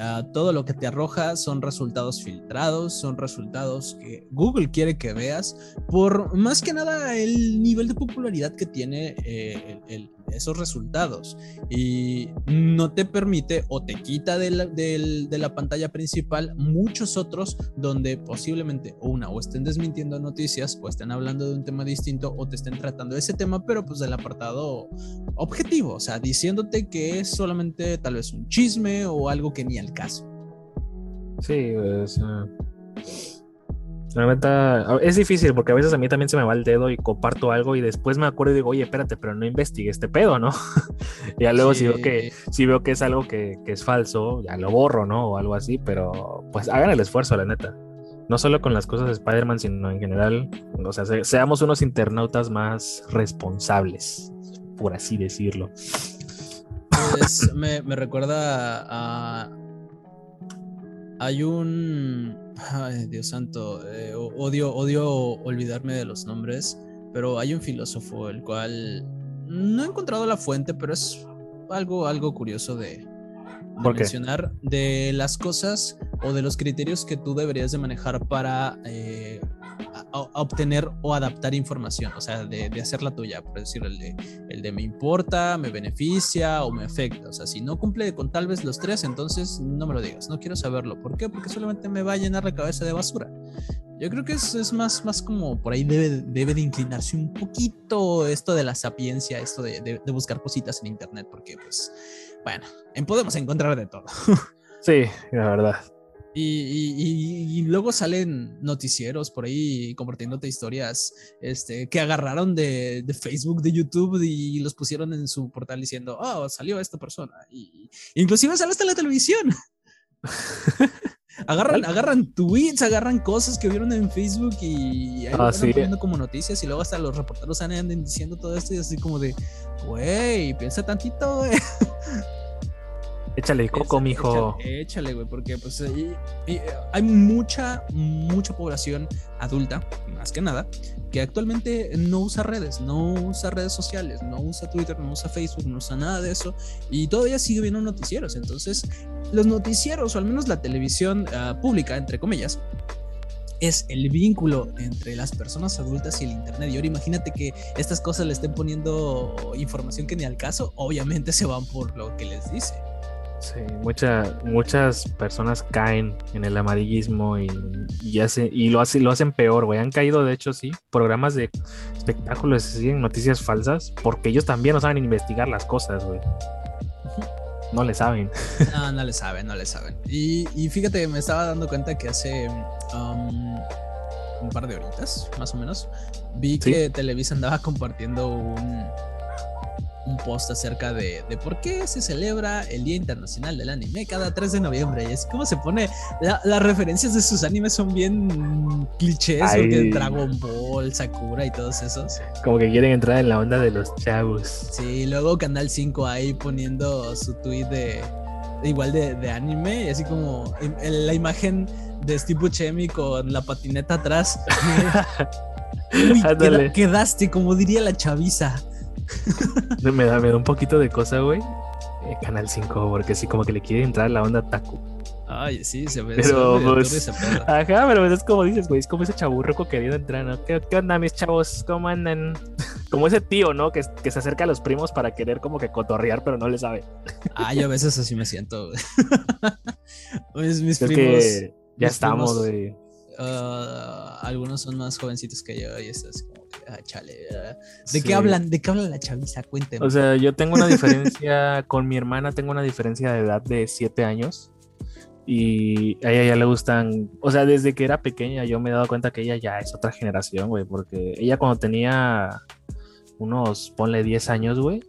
ah, todo lo que te arroja son resultados filtrados, son resultados que Google quiere que veas, por más que nada el nivel de popularidad que tiene eh, el, esos resultados y no te permite o te quita de la, de la, pantalla principal muchos otros donde posiblemente una o estén desmintiendo noticias o estén hablando de un tema distinto o te estén tratando de ese tema pero pues del apartado objetivo, o sea, diciéndote que es solamente tal vez un chisme o algo que ni al caso. Sí, pues, La neta, es difícil porque a veces a mí también se me va el dedo y comparto algo y después me acuerdo y digo, oye, espérate, pero no investigué este pedo, ¿no? y <laughs> ya luego si veo que si veo que es algo que, que, es falso, ya lo borro, ¿no? O algo así, pero pues hagan el esfuerzo, la neta. No solo con las cosas de Spider-Man, sino en general, o sea, seamos unos internautas más responsables, por así decirlo. Pues, <laughs> me, me recuerda a, hay un. Ay, Dios santo. Eh, odio, odio olvidarme de los nombres. Pero hay un filósofo el cual. No he encontrado la fuente, pero es algo, algo curioso de, mencionar. De las cosas o de los criterios que tú deberías de manejar para eh, obtener o adaptar información, o sea, de, hacerla tuya, por decir, el de, me importa, me beneficia o me afecta. O sea, si no cumple con tal vez los tres, entonces no me lo digas, no quiero saberlo. ¿Por qué? Porque solamente me va a llenar la cabeza de basura. Yo creo que es, más, más como por ahí debe, debe de inclinarse un poquito esto de la sapiencia, esto de, de, buscar cositas en internet, porque pues, bueno, podemos encontrar de todo. <laughs> Sí, la verdad. Y, luego salen noticieros por ahí compartiéndote historias este, que agarraron de, Facebook, de YouTube y los pusieron en su portal diciendo, oh, salió esta persona. Y, inclusive sale hasta la televisión. <laughs> agarran, agarran tweets, agarran cosas que vieron en Facebook y ahí ah, poniendo como noticias y luego hasta los reporteros andan diciendo todo esto y así como de, güey, piensa tantito, güey. Échale coco, mijo. Échale, güey, porque pues hay mucha, mucha población adulta, más que nada, que actualmente no usa redes, no usa redes sociales, no usa Twitter, no usa Facebook, no usa nada de eso, y todavía sigue viendo noticieros. Entonces, los noticieros, o al menos la televisión ah, pública, entre comillas, es el vínculo entre las personas adultas y el Internet. Y ahora imagínate que estas cosas le estén poniendo información que ni al caso, obviamente se van por lo que les dice. Sí, muchas personas caen en el amarillismo y, y, y lo, hace, lo hacen peor, güey. Han caído, de hecho, sí, programas de espectáculos, siguen noticias falsas, porque ellos también no saben investigar las cosas, güey. No le saben. <laughs> No, no le saben, no le saben. Y, y fíjate, me estaba dando cuenta que hace um, un par de horitas, más o menos, vi que Televisa andaba compartiendo un, un post acerca de, de, por qué se celebra el Día Internacional del Anime cada 3 de noviembre. Y es como se pone. las referencias de sus animes son bien clichés, porque Dragon Ball, Sakura y todos esos. Como que quieren entrar en la onda de los chavos. Sí, luego Canal 5 ahí poniendo su tweet de. Igual de, de anime, y así como en, la imagen de Steve Buscemi con la patineta atrás. <laughs> Uy, quedaste, como diría la chaviza. <laughs> me, da, me da un poquito de cosa, güey. Eh, Canal 5, porque sí, como que le quiere entrar la onda Taku. Ay, sí, se ve. Pero, pues, ajá, pero es como dices, güey, es como ese chaburroco queriendo entrar, ¿no? ¿Qué, ¿Qué, onda, mis chavos? ¿Cómo andan? <laughs> Como ese tío, ¿no? Que, que, se acerca a los primos para querer como que cotorrear, pero no le sabe. Ah, yo a veces así me siento, <laughs> pues mis primos. ya estamos, güey. Uh, algunos son más jovencitos que yo y estás como ah, chale. ¿De qué hablan? ¿De qué habla la chaviza? Cuénteme. O sea, yo tengo una diferencia <laughs> con mi hermana, tengo una diferencia de edad de 7 años. Y a ella ya le gustan, o sea, desde que era pequeña yo me he dado cuenta que ella ya es otra generación, güey, porque ella cuando tenía unos, ponle 10 años, güey,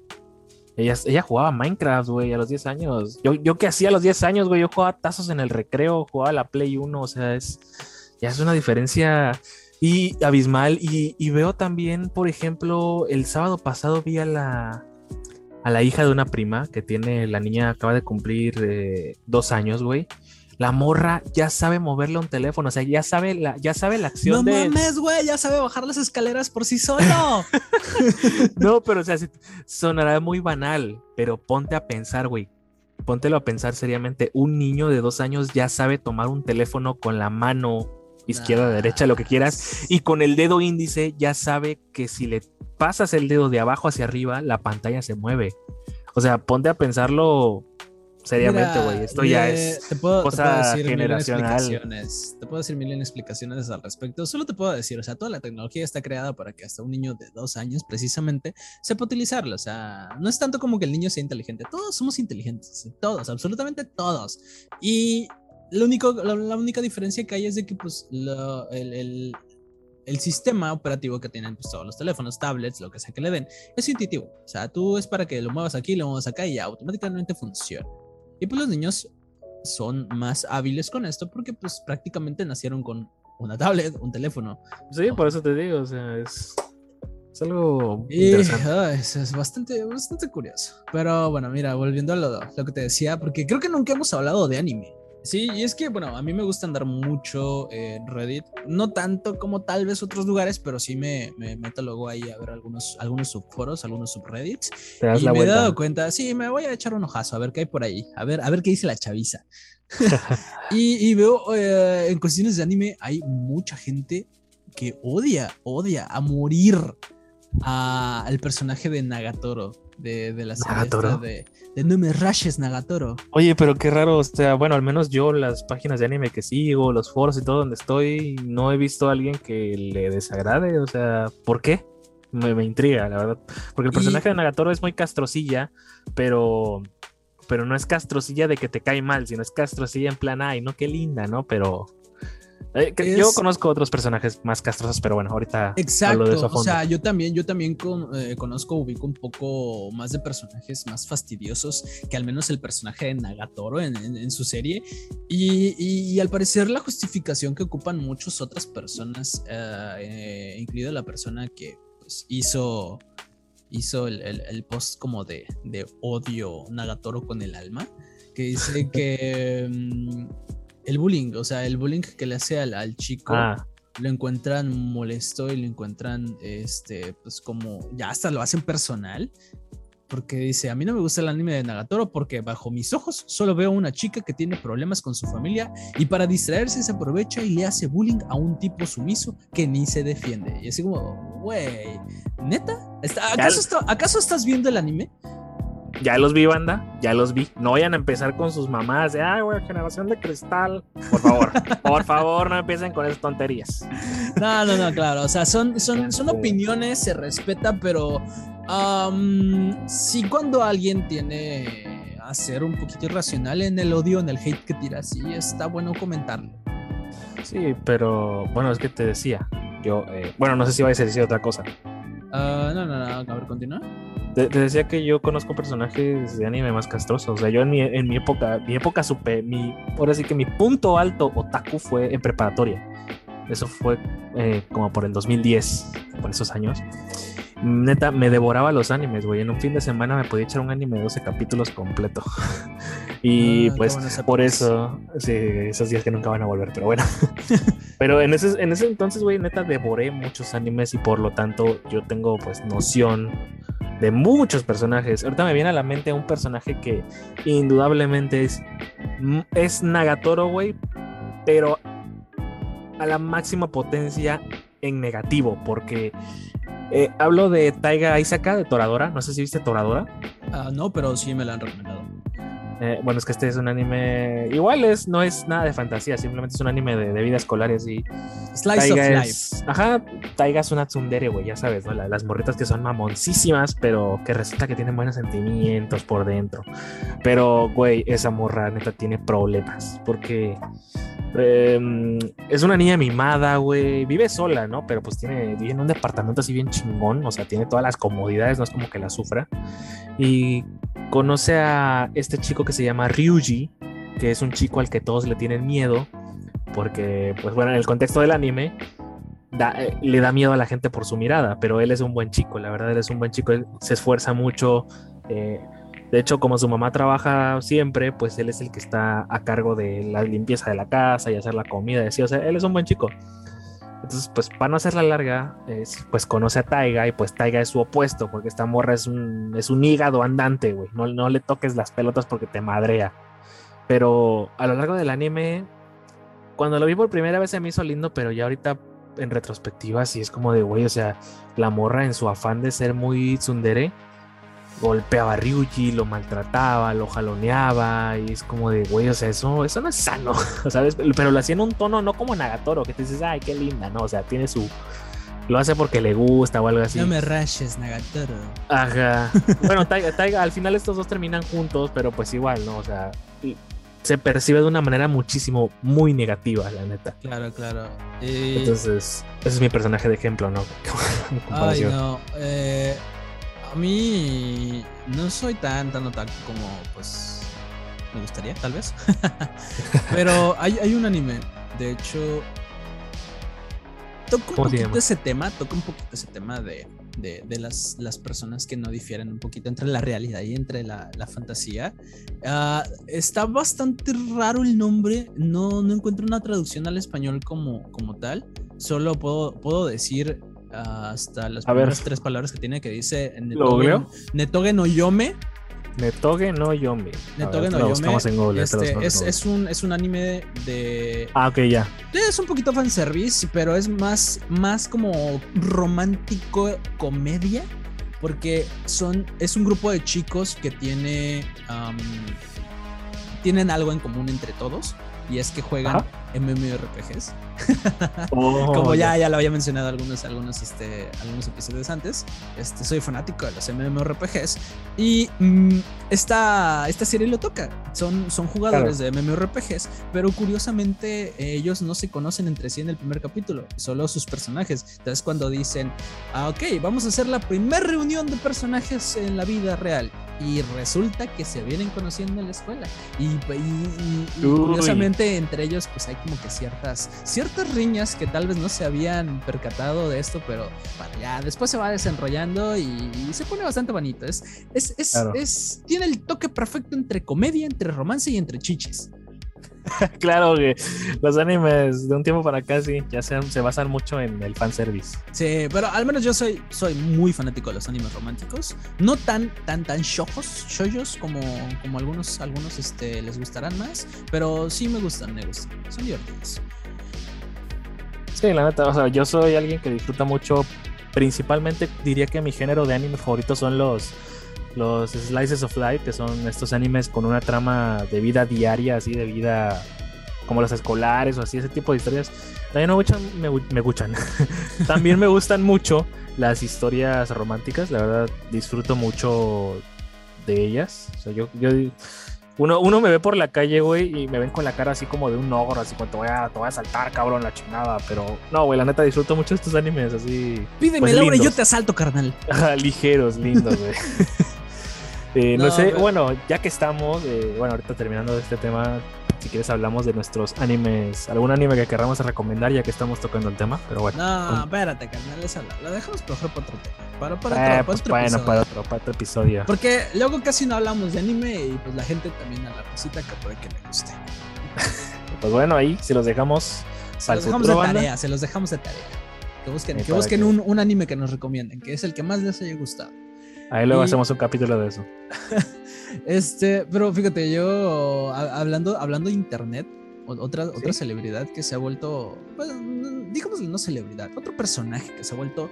ella, ella jugaba Minecraft, güey, a los 10 años. Yo, yo qué hacía a los 10 años, güey, yo jugaba tazos en el recreo, jugaba la Play 1, o sea, es ya es una diferencia y abismal. Y, veo también, por ejemplo, el sábado pasado vi a la, a la hija de una prima que tiene, la niña acaba de cumplir eh, dos años, güey. La morra ya sabe moverle un teléfono, o sea, ya sabe la, ya sabe la acción no mames, güey, ya sabe bajar las escaleras por sí solo. <laughs> no, pero o sea, sonará muy banal, pero ponte a pensar, güey. Póntelo a pensar seriamente. Un niño de dos años ya sabe tomar un teléfono con la mano izquierda, derecha, lo que quieras, y con el dedo índice ya sabe que si le pasas el dedo de abajo hacia arriba, la pantalla se mueve. O sea, ponte a pensarlo seriamente, güey. Esto ya es te puedo, cosa te generacional. Te puedo decir mil explicaciones al respecto. Solo te puedo decir, o sea, toda la tecnología está creada para que hasta un niño de dos años, precisamente, sepa utilizarla. O sea, no es tanto como que el niño sea inteligente. Todos somos inteligentes. Todos, absolutamente todos. Y lo único, la, la única diferencia que hay es de que pues lo- el, el- el sistema operativo que tienen pues, todos los teléfonos, tablets, lo que sea que le den, es intuitivo. O sea, tú es para que lo muevas aquí, lo muevas acá y ya automáticamente funciona. Y pues los niños son más hábiles con esto porque pues prácticamente nacieron con una tablet, un teléfono. Sí, por eso te digo, o sea, es, es algo Y interesante. <laughs> ah, es, es bastante, bastante curioso. Pero bueno, mira, volviendo a lo, lo que te decía, porque creo que nunca hemos hablado de anime. Sí, y es que, bueno, a mí me gusta andar mucho en Reddit, no tanto como tal vez otros lugares, pero sí me, me meto luego ahí a ver algunos, algunos subforos, algunos subreddits. Te das Y la me he dado cuenta, sí, me voy a echar un ojazo, a ver qué hay por ahí, a ver, a ver qué dice la chaviza. <laughs> y, y veo eh, en cuestiones de anime, hay mucha gente que odia, odia a morir a- al personaje de Nagatoro, de, de la serie de, de No me rashes Nagatoro. Oye, pero qué raro, o sea, bueno, al menos yo las páginas de anime que sigo, los foros y todo donde estoy, no he visto a alguien que le desagrade, o sea, ¿por qué? Me, me intriga, la verdad. Porque el Y- personaje de Nagatoro es muy castrocilla, pero pero no es castrocilla de que te cae mal, sino es castrocilla en plan, ay, no, qué linda, ¿no? Pero eh, que- yo Es- conozco otros personajes más castrosos, pero bueno, ahorita hablo de eso Exacto, a o fondo. sea, yo también, yo también con- eh, conozco, ubico un poco más de personajes más fastidiosos que al menos el personaje de Nagatoro en, en- en su serie. Y, y- y al parecer la justificación que ocupan muchas otras personas, eh, eh, incluida la persona que pues, hizo, hizo el, el- el post como de, de odio Nagatoro con el alma, que dice <laughs> que mm, el bullying, o sea, el bullying que le hace al, al chico Ah, lo encuentran molesto y lo encuentran, este, pues como, ya hasta lo hacen personal. Porque dice, a mí no me gusta el anime de Nagatoro porque bajo mis ojos solo veo una chica que tiene problemas con su familia y para distraerse se aprovecha y le hace bullying a un tipo sumiso que ni se defiende. Y así como, güey, ¿neta? ¿Está- ¿Acaso, está- ¿Acaso estás viendo el anime? Ya los vi, banda, ya los vi. No vayan a empezar con sus mamás de, ay, güey, generación de cristal. Por favor, <laughs> por favor, no empiecen con esas tonterías. No, no, no, claro. O sea, son, son, son opiniones, se respeta, pero am, sí cuando alguien tiene a ser un poquito irracional en el odio, en el hate que tira, sí está bueno comentarlo. Sí, pero bueno, es que te decía, yo, eh, bueno, no sé si vais a decir otra cosa. Ah, no, no, no, a ver, continúa. Te, decía que yo conozco personajes de anime más castrosos. O sea, yo en mi, en mi época, mi época supe, mi, ahora sí que mi punto alto otaku fue en preparatoria. Eso fue eh, como por el 2010, por esos años. Neta, me devoraba los animes, güey. En un fin de semana me podía echar un anime de 12 capítulos completo. <laughs> y Ah, pues por eso, sí, esos días que nunca van a volver, pero bueno. <laughs> pero en ese, en ese entonces, güey, neta, devoré muchos animes y por lo tanto yo tengo pues noción de muchos personajes. Ahorita me viene a la mente un personaje que indudablemente es, mm, es Nagatoro, güey, pero a la máxima potencia en negativo, porque eh, hablo de Taiga Isaka de Toradora. No sé si viste Toradora. Ah, no, pero sí me la han recomendado. Eh, bueno, es que este es un anime. Igual es, no es nada de fantasía, simplemente es un anime de, de vida escolar y así. Slice Taiga of Life. es. Ajá, Taiga es una tsundere, güey, ya sabes, ¿no? La- las morritas que son mamoncísimas, pero que resulta que tienen buenos sentimientos por dentro. Pero, güey, esa morra neta tiene problemas, porque eh, es una niña mimada, güey. Vive sola, ¿no? Pero pues tiene, vive en un departamento así bien chingón, o sea, tiene todas las comodidades, no es como que la sufra. Y conoce a este chico que se llama Ryuji, que es un chico al que todos le tienen miedo, porque, pues bueno, en el contexto del anime, eh, le da miedo a la gente por su mirada, pero él es un buen chico, la verdad, él es un buen chico, él se esfuerza mucho. eh, de hecho, como su mamá trabaja siempre, pues él es el que está a cargo de la limpieza de la casa y hacer la comida, y o sea, él es un buen chico. Entonces, pues para no hacerla larga, es, pues conoce a Taiga y pues Taiga es su opuesto, porque esta morra es un, es un hígado andante, güey. No, no le toques las pelotas porque te madrea. Pero a lo largo del anime, cuando lo vi por primera vez se me hizo lindo, pero ya ahorita en retrospectiva sí es como de, güey, o sea, la morra en su afán de ser muy tsundere, golpeaba a Ryuji, lo maltrataba, lo jaloneaba, y es como de, güey, o sea, eso, eso no es sano, <laughs> ¿sabes? Pero lo hacía en un tono no como Nagatoro, que te dices, ay, qué linda, ¿no? O sea, tiene su... Lo hace porque le gusta o algo así. No me rashes, Nagatoro. Ajá. <laughs> Bueno, Taiga, Taiga, al final estos dos terminan juntos, pero pues igual, ¿no? O sea, se percibe de una manera muchísimo, muy negativa, la neta. Claro, claro. Entonces, ese es mi personaje de ejemplo, ¿no? <laughs> Ay, no. Eh, a mí no soy tan, tan otaku como, pues, me gustaría, tal vez. <laughs> Pero hay, hay un anime, de hecho, toca un poquito ese tema, toca un poquito ese tema de de, las, las, personas que no difieren un poquito entre la realidad y entre la, fantasía. Ah, está bastante raro el nombre, no, no encuentro una traducción al español como, como tal, solo puedo, puedo decir hasta las primeras tres palabras que tiene que dice Netoge no Yome Netoge no Yome. Netoge no Yome. En Google, este, es, es, un, es un anime de. Ah, ok, ya. Es un poquito fanservice, pero es más, más como romántico comedia. Porque son, es un grupo de chicos que tiene. tienen algo en común entre todos. Y es que juegan MMORPGs. <laughs> Oh, Como ya, ya lo había mencionado algunos, algunos, este, algunos episodios antes, este, soy fanático de los MMORPGs y mm, esta, esta serie lo toca. Son, son jugadores de MMORPGs, pero curiosamente ellos no se conocen entre sí en el primer capítulo, solo sus personajes. Entonces cuando dicen, ah, ok, vamos a hacer la primera reunión de personajes en la vida real y resulta que se vienen conociendo en la escuela. Y, curiosamente entre ellos pues hay como que ciertas, ciertas riñas que tal vez no se habían percatado de esto, pero bueno, ya después se va desenrollando y, se pone bastante bonito. Es, es, es, es, tiene el toque perfecto entre comedia, entre romance y entre chichis. <laughs> claro que los animes de un tiempo para acá sí, ya se, se basan mucho en el fanservice. Sí, pero al menos yo soy, soy muy fanático de los animes románticos. No tan, tan, tan shojos, shoyos como, como algunos, algunos este, les gustarán más, pero sí me gustan, me gustan. Son divertidos. Sí, la neta, o sea, yo soy alguien que disfruta mucho, principalmente diría que mi género de anime favorito son los los Slices of Life, que son estos animes con una trama de vida diaria, así de vida como los escolares o así, ese tipo de historias. También me gustan, me, gustan. <laughs> También me gustan mucho las historias románticas, la verdad disfruto mucho de ellas. O sea, yo, yo uno, uno me ve por la calle, güey, y me ven con la cara así como de un ogro, así como te voy a, te voy a saltar, cabrón, la chingada. Pero no, güey, la neta disfruto mucho estos animes así. Pídeme, pues, Laura, y yo te asalto, carnal. <laughs> ligeros, lindos, güey. <laughs> Eh, no, sé, bueno, ya que estamos, eh, bueno, ahorita terminando este tema, si quieres hablamos de nuestros animes, algún anime que queramos recomendar ya que estamos tocando el tema, pero bueno. No, espérate, carnal, esa la, la dejamos mejor para otro tema. Para, para, otro, eh, pues bueno, episodio. para otro, para otro episodio. Porque luego casi no hablamos de anime y pues la gente también a la cosita que puede que le guste. <laughs> pues bueno, ahí si los dejamos. Se los dejamos de tarea, se los dejamos de tarea. Que busquen, que busquen Un, un anime que nos recomienden, que es el que más les haya gustado. Ahí luego hacemos un capítulo de eso. <laughs> este, pero fíjate, yo hablando, hablando de internet, otra, otra celebridad que se ha vuelto, pues, digamos no celebridad, otro personaje que se ha vuelto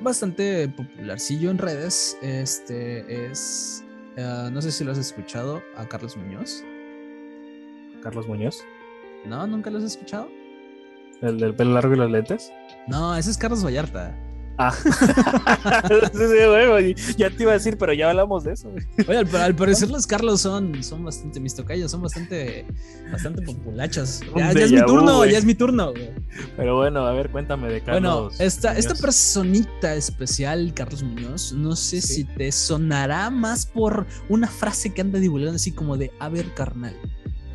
bastante popularcillo en redes, este es, eh, no sé si lo has escuchado, a Carlos Muñoz. ¿Carlos Muñoz? No, nunca lo has escuchado. ¿El del pelo largo y los lentes? No, ese es Carlos Vallarta. Ah. <laughs> sí, ya te iba a decir, pero ya hablamos de eso. Oye, al, parecer los Carlos son, son bastante, mis tocayos son bastante, bastante <laughs> populachos. Ya, es mi turno, ya es mi turno. Pero bueno, a ver, cuéntame de Carlos. Bueno, esta, esta personita especial, Carlos Muñoz, no sé si te sonará más por una frase que anda divulgando así como de, a ver, carnal.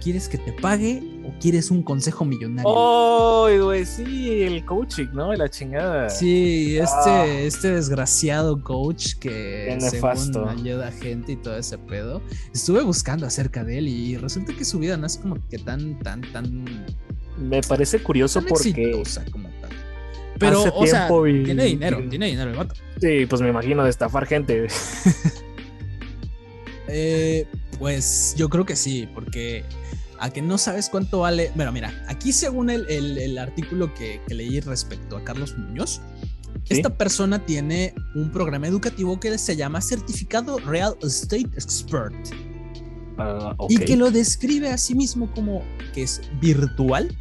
¿Quieres que te pague o quieres un consejo millonario? ¡Oh, güey! Sí, el coaching, ¿no? La chingada. Sí, este, ah. este desgraciado coach que según ayuda a gente y todo ese pedo. Estuve buscando acerca de él y resulta que su vida no es como que tan, tan, tan. Me parece curioso porque. como tal. Pero, o sea, tiene dinero, tiene dinero el vato. Sí, pues me imagino de estafar gente. <laughs> eh, pues yo creo que sí, porque a que no sabes cuánto vale. Bueno, mira, aquí según el, el, artículo que, leí respecto a Carlos Muñoz, esta persona tiene un programa educativo que se llama Certificado Real Estate Expert. Ah, y que lo describe a sí mismo como que es virtual,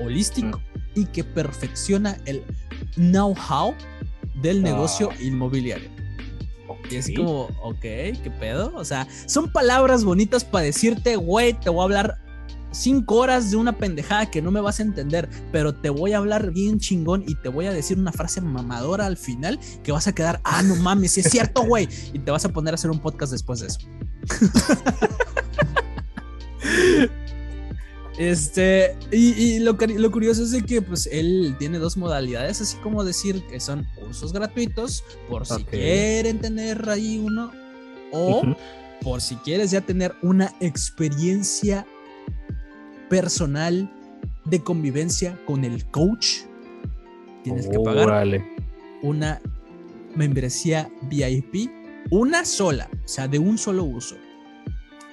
holístico mm. y que perfecciona el know-how del negocio ah. inmobiliario. Y es como, ok, ¿qué pedo? O sea, son palabras bonitas para decirte, güey, te voy a hablar cinco horas de una pendejada que no me vas a entender, pero te voy a hablar bien chingón y te voy a decir una frase mamadora al final que vas a quedar, ah, no mames, es cierto, <laughs> güey. Y te vas a poner a hacer un podcast después de eso. <laughs> Este, y, lo, curioso es de que pues él tiene dos modalidades, así como decir que son cursos gratuitos, por si quieren tener ahí uno, o por si quieres ya tener una experiencia personal de convivencia con el coach, tienes que pagar una membresía VIP, una sola, o sea, de un solo uso,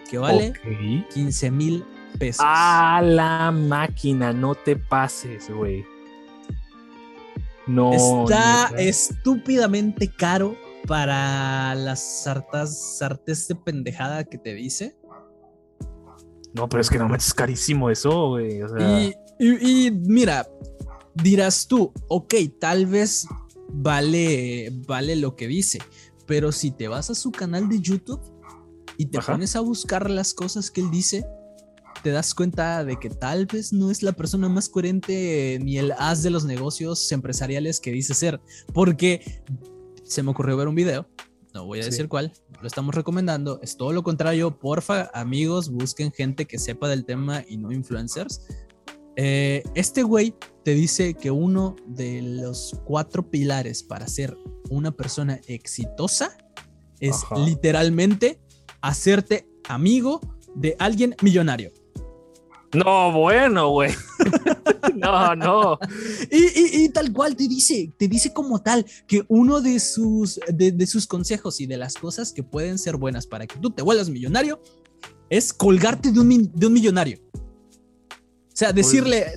que vale 15 mil pesos. A la máquina, no te pases, güey. No. Está estúpidamente caro para las sartas, sartes de pendejada que te dice. No, pero es que no es carísimo eso, güey. y, mira, dirás tú, ok, tal vez vale, vale lo que dice, pero si te vas a su canal de YouTube y te pones a buscar las cosas que él dice, te das cuenta de que tal vez no es la persona más coherente ni el as de los negocios empresariales que dice ser, porque se me ocurrió ver un video no voy a decir cuál, lo estamos recomendando, es todo lo contrario, porfa amigos, busquen gente que sepa del tema y no influencers. Eh, este güey te dice que uno de los cuatro pilares para ser una persona exitosa es literalmente hacerte amigo de alguien millonario. No, bueno, güey. <laughs> no, no. Y, tal cual te dice, te dice como tal que uno de sus, de, sus consejos y de las cosas que pueden ser buenas para que tú te vuelvas millonario es colgarte de un, de un millonario. O sea, decirle,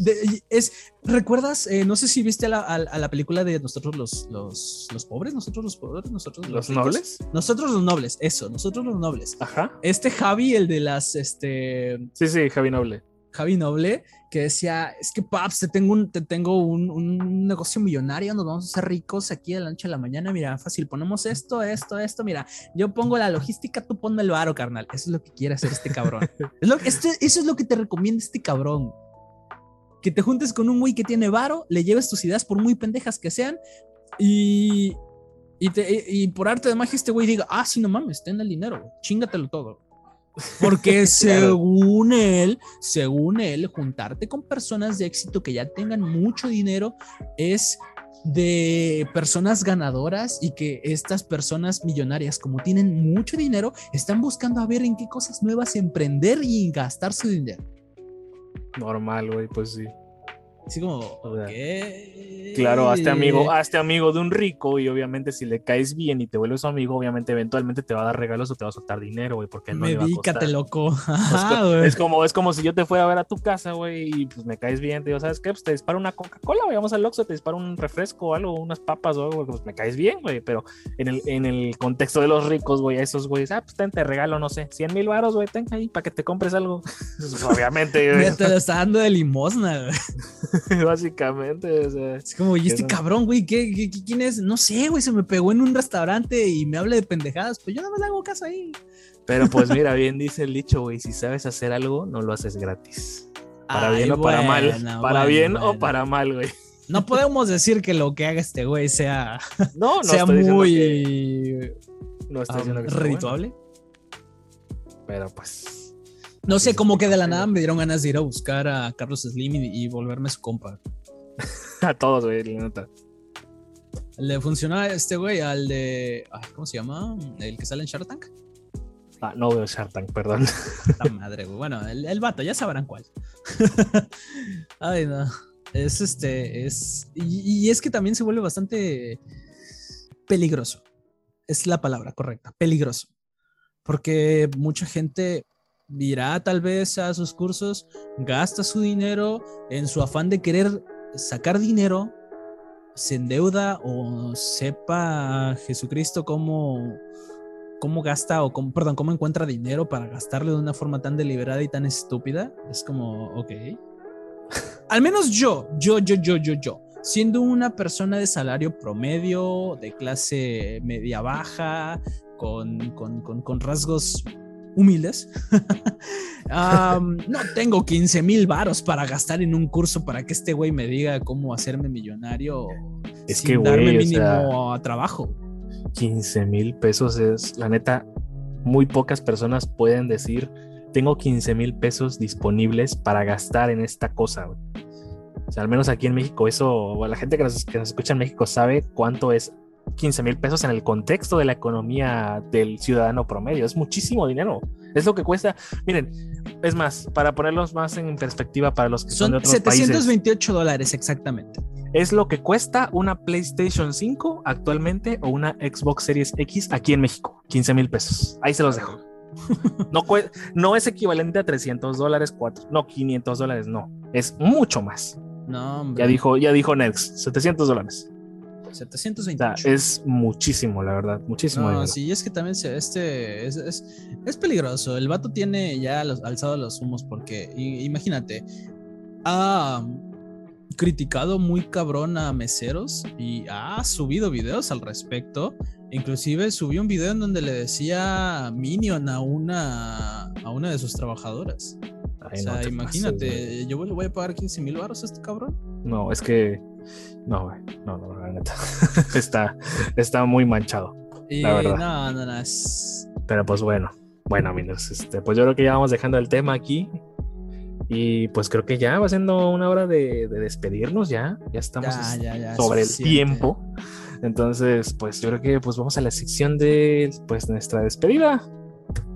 es, ¿recuerdas? Eh, no sé si viste a la, película de nosotros los, los, pobres, nosotros los pobres, nosotros los, nobles. Nosotros los nobles, eso, nosotros los nobles. Ajá. Este Javi, el de las, este... Sí, sí, Javi Noble. Javi Noble, que decía, es que paps, te tengo un, te tengo un, negocio millonario, nos vamos a hacer ricos aquí de la noche a la mañana, mira, fácil, ponemos esto, esto, esto, mira, yo pongo la logística, tú ponme el varo, carnal, eso es lo que quiere hacer este cabrón. <laughs> es lo, este, eso es lo que te recomienda este cabrón. Que te juntes con un güey que tiene varo, le lleves tus ideas por muy pendejas que sean y, y, te, y por arte de magia este güey diga, ah, sí, no mames, ten el dinero, chingatelo todo. Porque <laughs> según él, según él, juntarte con personas de éxito que ya tengan mucho dinero es de personas ganadoras y que estas personas millonarias, como tienen mucho dinero, están buscando a ver en qué cosas nuevas emprender y gastar su dinero. Normal, güey, pues sí. Así como, Claro, hazte amigo, hazte amigo de un rico y obviamente si le caes bien y te vuelves su amigo, obviamente eventualmente te va a dar regalos o te va a soltar dinero, güey, porque no Medícate, loco. es, <laughs> como, es como si yo te fuera a ver a tu casa, güey, y pues me caes bien, te digo, ¿sabes qué? Pues te disparo una Coca-Cola, güey, vamos al Oxxo, te disparo un refresco o algo, unas papas o algo, pues me caes bien, güey, pero en el, en el contexto de los ricos, güey, a esos güeyes, ah, pues ten, te regalo, no sé, 100 mil varos, güey, ten ahí para que te compres algo. <laughs> Pues, obviamente, <laughs> güey. te lo está dando de limosna, güey. <laughs> Básicamente, o sea. Es como, ¿y este cabrón, güey? ¿qué, quién es? No sé, güey, se me pegó en un restaurante y me habla de pendejadas, pues yo no me le hago caso ahí. Pero pues mira, <laughs> bien dice el dicho, güey, si sabes hacer algo, no lo haces gratis. Para bien o para mal. Para bien o para mal, güey. No podemos decir que lo que haga este güey sea, <laughs> no, no sea muy no estoy um, redituable. Pero pues no sé, como que de la nada me dieron ganas de ir a buscar a Carlos Slim y, volverme su compa. <laughs> a todos, güey, la nota. Le funcionó a este güey, al de. ¿Cómo se llama? ¿El que sale en Shark Tank? Ah, no veo Shark Tank, perdón. <laughs> La madre, güey. Bueno, el, el, vato, ya sabrán cuál. <laughs> Ay, no. Es este. Es. y es que también se vuelve bastante peligroso. Es la palabra correcta, peligroso. Porque mucha gente irá tal vez a sus cursos, gasta su dinero en su afán de querer sacar dinero, se endeuda o sepa Jesucristo cómo, cómo gasta o cómo, perdón, cómo encuentra dinero para gastarlo de una forma tan deliberada y tan estúpida. Es como, ok. <laughs> Al menos yo, yo, yo, yo, yo, yo. siendo una persona de salario promedio, de clase media baja, con, con, con, con rasgos humildes. <laughs> um, no tengo 15 mil varos para gastar en un curso para que este güey me diga cómo hacerme millonario Es sin que, güey, darme o mínimo sea- a trabajo. 15 mil pesos es, la neta, muy pocas personas pueden decir, tengo 15 mil pesos disponibles para gastar en esta cosa. güey". O sea, al menos aquí en México, eso, o la gente que nos, que nos escucha en México sabe cuánto es 15 mil pesos en el contexto de la economía del ciudadano promedio. Es muchísimo dinero. Es lo que cuesta. Miren, es más, para ponerlos más en perspectiva para los que son, Son de otros países. 728 dólares exactamente. Es lo que cuesta una PlayStation 5 actualmente o una Xbox Series X aquí en México. 15 mil pesos. Ahí se los dejo. <laughs> No, es equivalente a 300 dólares, 4, no, 500 dólares, no. Es mucho más. No, hombre. Ya dijo, ya dijo Nerx, 700 dólares. O sea, 728. es muchísimo, la verdad, muchísimo. No, sí, es que también se, este es, es, es peligroso. El vato tiene ya los, alzado los humos porque, imagínate, ha criticado muy cabrón a meseros y ha subido videos al respecto. Inclusive subió un video en donde le decía Minion a una, a una de sus trabajadoras. Ay, o sea, te imagínate, pases, yo le voy a pagar 15 mil baros a este cabrón. No, es que. No, güey. No, no, la neta. <laughs> está, está muy manchado. Y La verdad. no, no, no, es... Pero pues bueno, bueno, amigos, este, pues yo creo que ya vamos dejando el tema aquí. Y pues creo que ya va siendo una hora de, de despedirnos, ya. Ya estamos Ya, ya, ya, sobre el tiempo. Entonces, pues yo creo que pues vamos a la sección de pues nuestra despedida.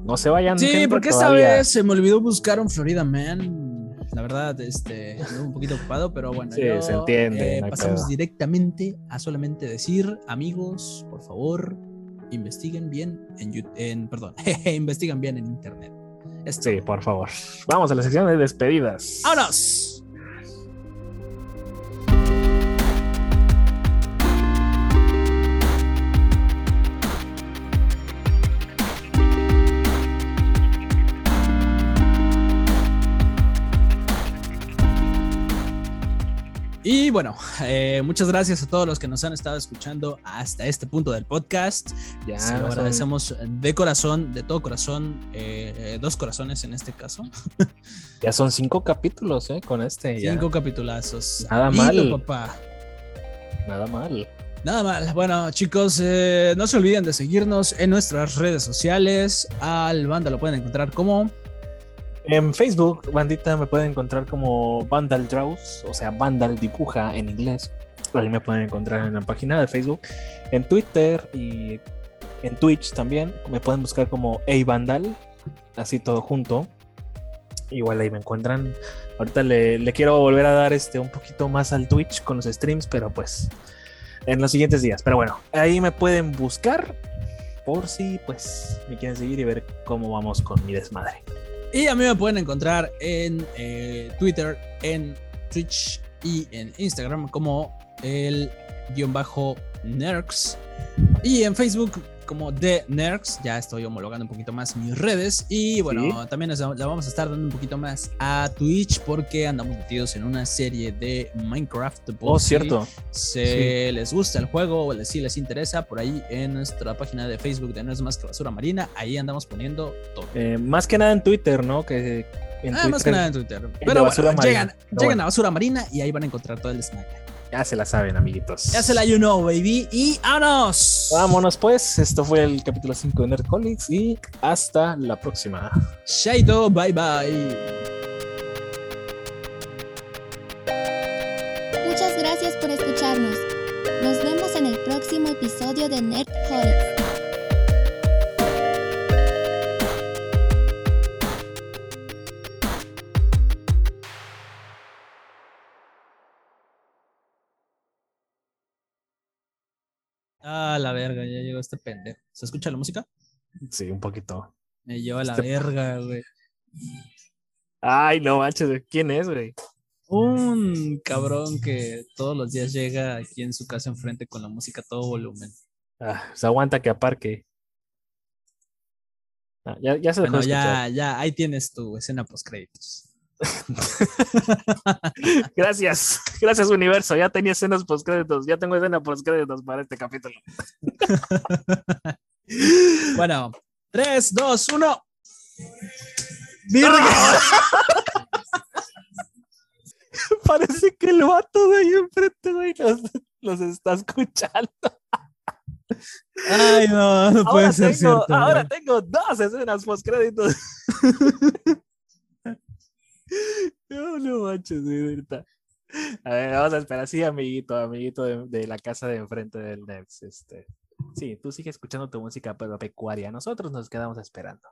No se vayan. Sí, gente, porque esta todavía. vez se me olvidó buscar un Florida Man. La verdad, este, un poquito ocupado, pero bueno. Sí, yo, se entiende, eh, no pasamos directamente a solamente decir, amigos, por favor, investiguen bien en, en perdón, <laughs> investiguen bien en internet. Esto. Sí, por favor. Vamos a la sección de despedidas. ¡Vámonos! Bueno, <laughs> eh, muchas gracias a todos los que nos han estado escuchando hasta este punto del podcast. Ya, Se lo son- agradecemos de corazón, de todo corazón, eh, eh, dos corazones en este caso. <laughs> ya son cinco capítulos, ¿eh? Con este. ya. Cinco capitulazos. Nada mal. papá. Nada mal. Nada mal. Bueno, chicos, eh, no se olviden de seguirnos en nuestras redes sociales. Al banda lo pueden encontrar como. En Facebook, bandita, me pueden encontrar como Vandal Draws, o sea, Vandal dibuja en inglés. Ahí me pueden encontrar en la página de Facebook. En Twitter y en Twitch también. Me pueden buscar como A Vandal, así todo junto. Igual ahí me encuentran. Ahorita le, le quiero volver a dar este un poquito más al Twitch con los streams, pero pues en los siguientes días. Pero bueno, ahí me pueden buscar por si pues me quieren seguir y ver cómo vamos con mi desmadre. Y a mí me pueden encontrar en eh, Twitter, en Twitch y en Instagram como el guion bajo Nerx. Y en Facebook como The Nerx. Ya estoy homologando un poquito más mis redes. Y bueno, Sí. también la vamos a estar dando un poquito más a Twitch porque andamos metidos en una serie de Minecraft. Oh, si cierto. Se les gusta el juego o les- si les interesa, por ahí en nuestra página de Facebook de No es más que basura marina, ahí andamos poniendo todo. Eh, más que nada en Twitter, ¿no? Que en Ah, más que nada en Twitter. Pero bueno, llegan, llegan bueno. a Basura Marina y ahí van a encontrar todo el snack. Ya se la saben, amiguitos. Ya se la you know, baby. Y ¡vámonos! Vámonos pues, esto fue el capítulo 5 de Nerdcolics y hasta la próxima. Shaito, bye bye. Ah, la verga, ya llegó este pendejo. ¿Se escucha la música? Sí, un poquito. Me lleva la Este- verga, güey. Ay, no manches, ¿quién es, güey? Un cabrón que todos los días llega aquí en su casa enfrente con la música a todo volumen. Ah, se aguanta que aparque. Ah, ya, ya se Bueno, ya, ya, ahí tienes tu escena post créditos. <laughs> gracias, gracias universo. Ya tenía escenas postcréditos, ya tengo escena postcréditos para este capítulo. <laughs> bueno, 3, 2, 1. Parece que el vato de ahí enfrente, güey, los, los está escuchando. Ay, no, no puede ser tengo, cierto. Ahora tengo dos escenas postcréditos. <laughs> <laughs> no, no manches, güey, ahorita. A ver, vamos a esperar. Sí, amiguito, amiguito de, de la casa de enfrente del Nex. Este. Sí, tú sigues escuchando tu música pecuaria. Nosotros nos quedamos esperando.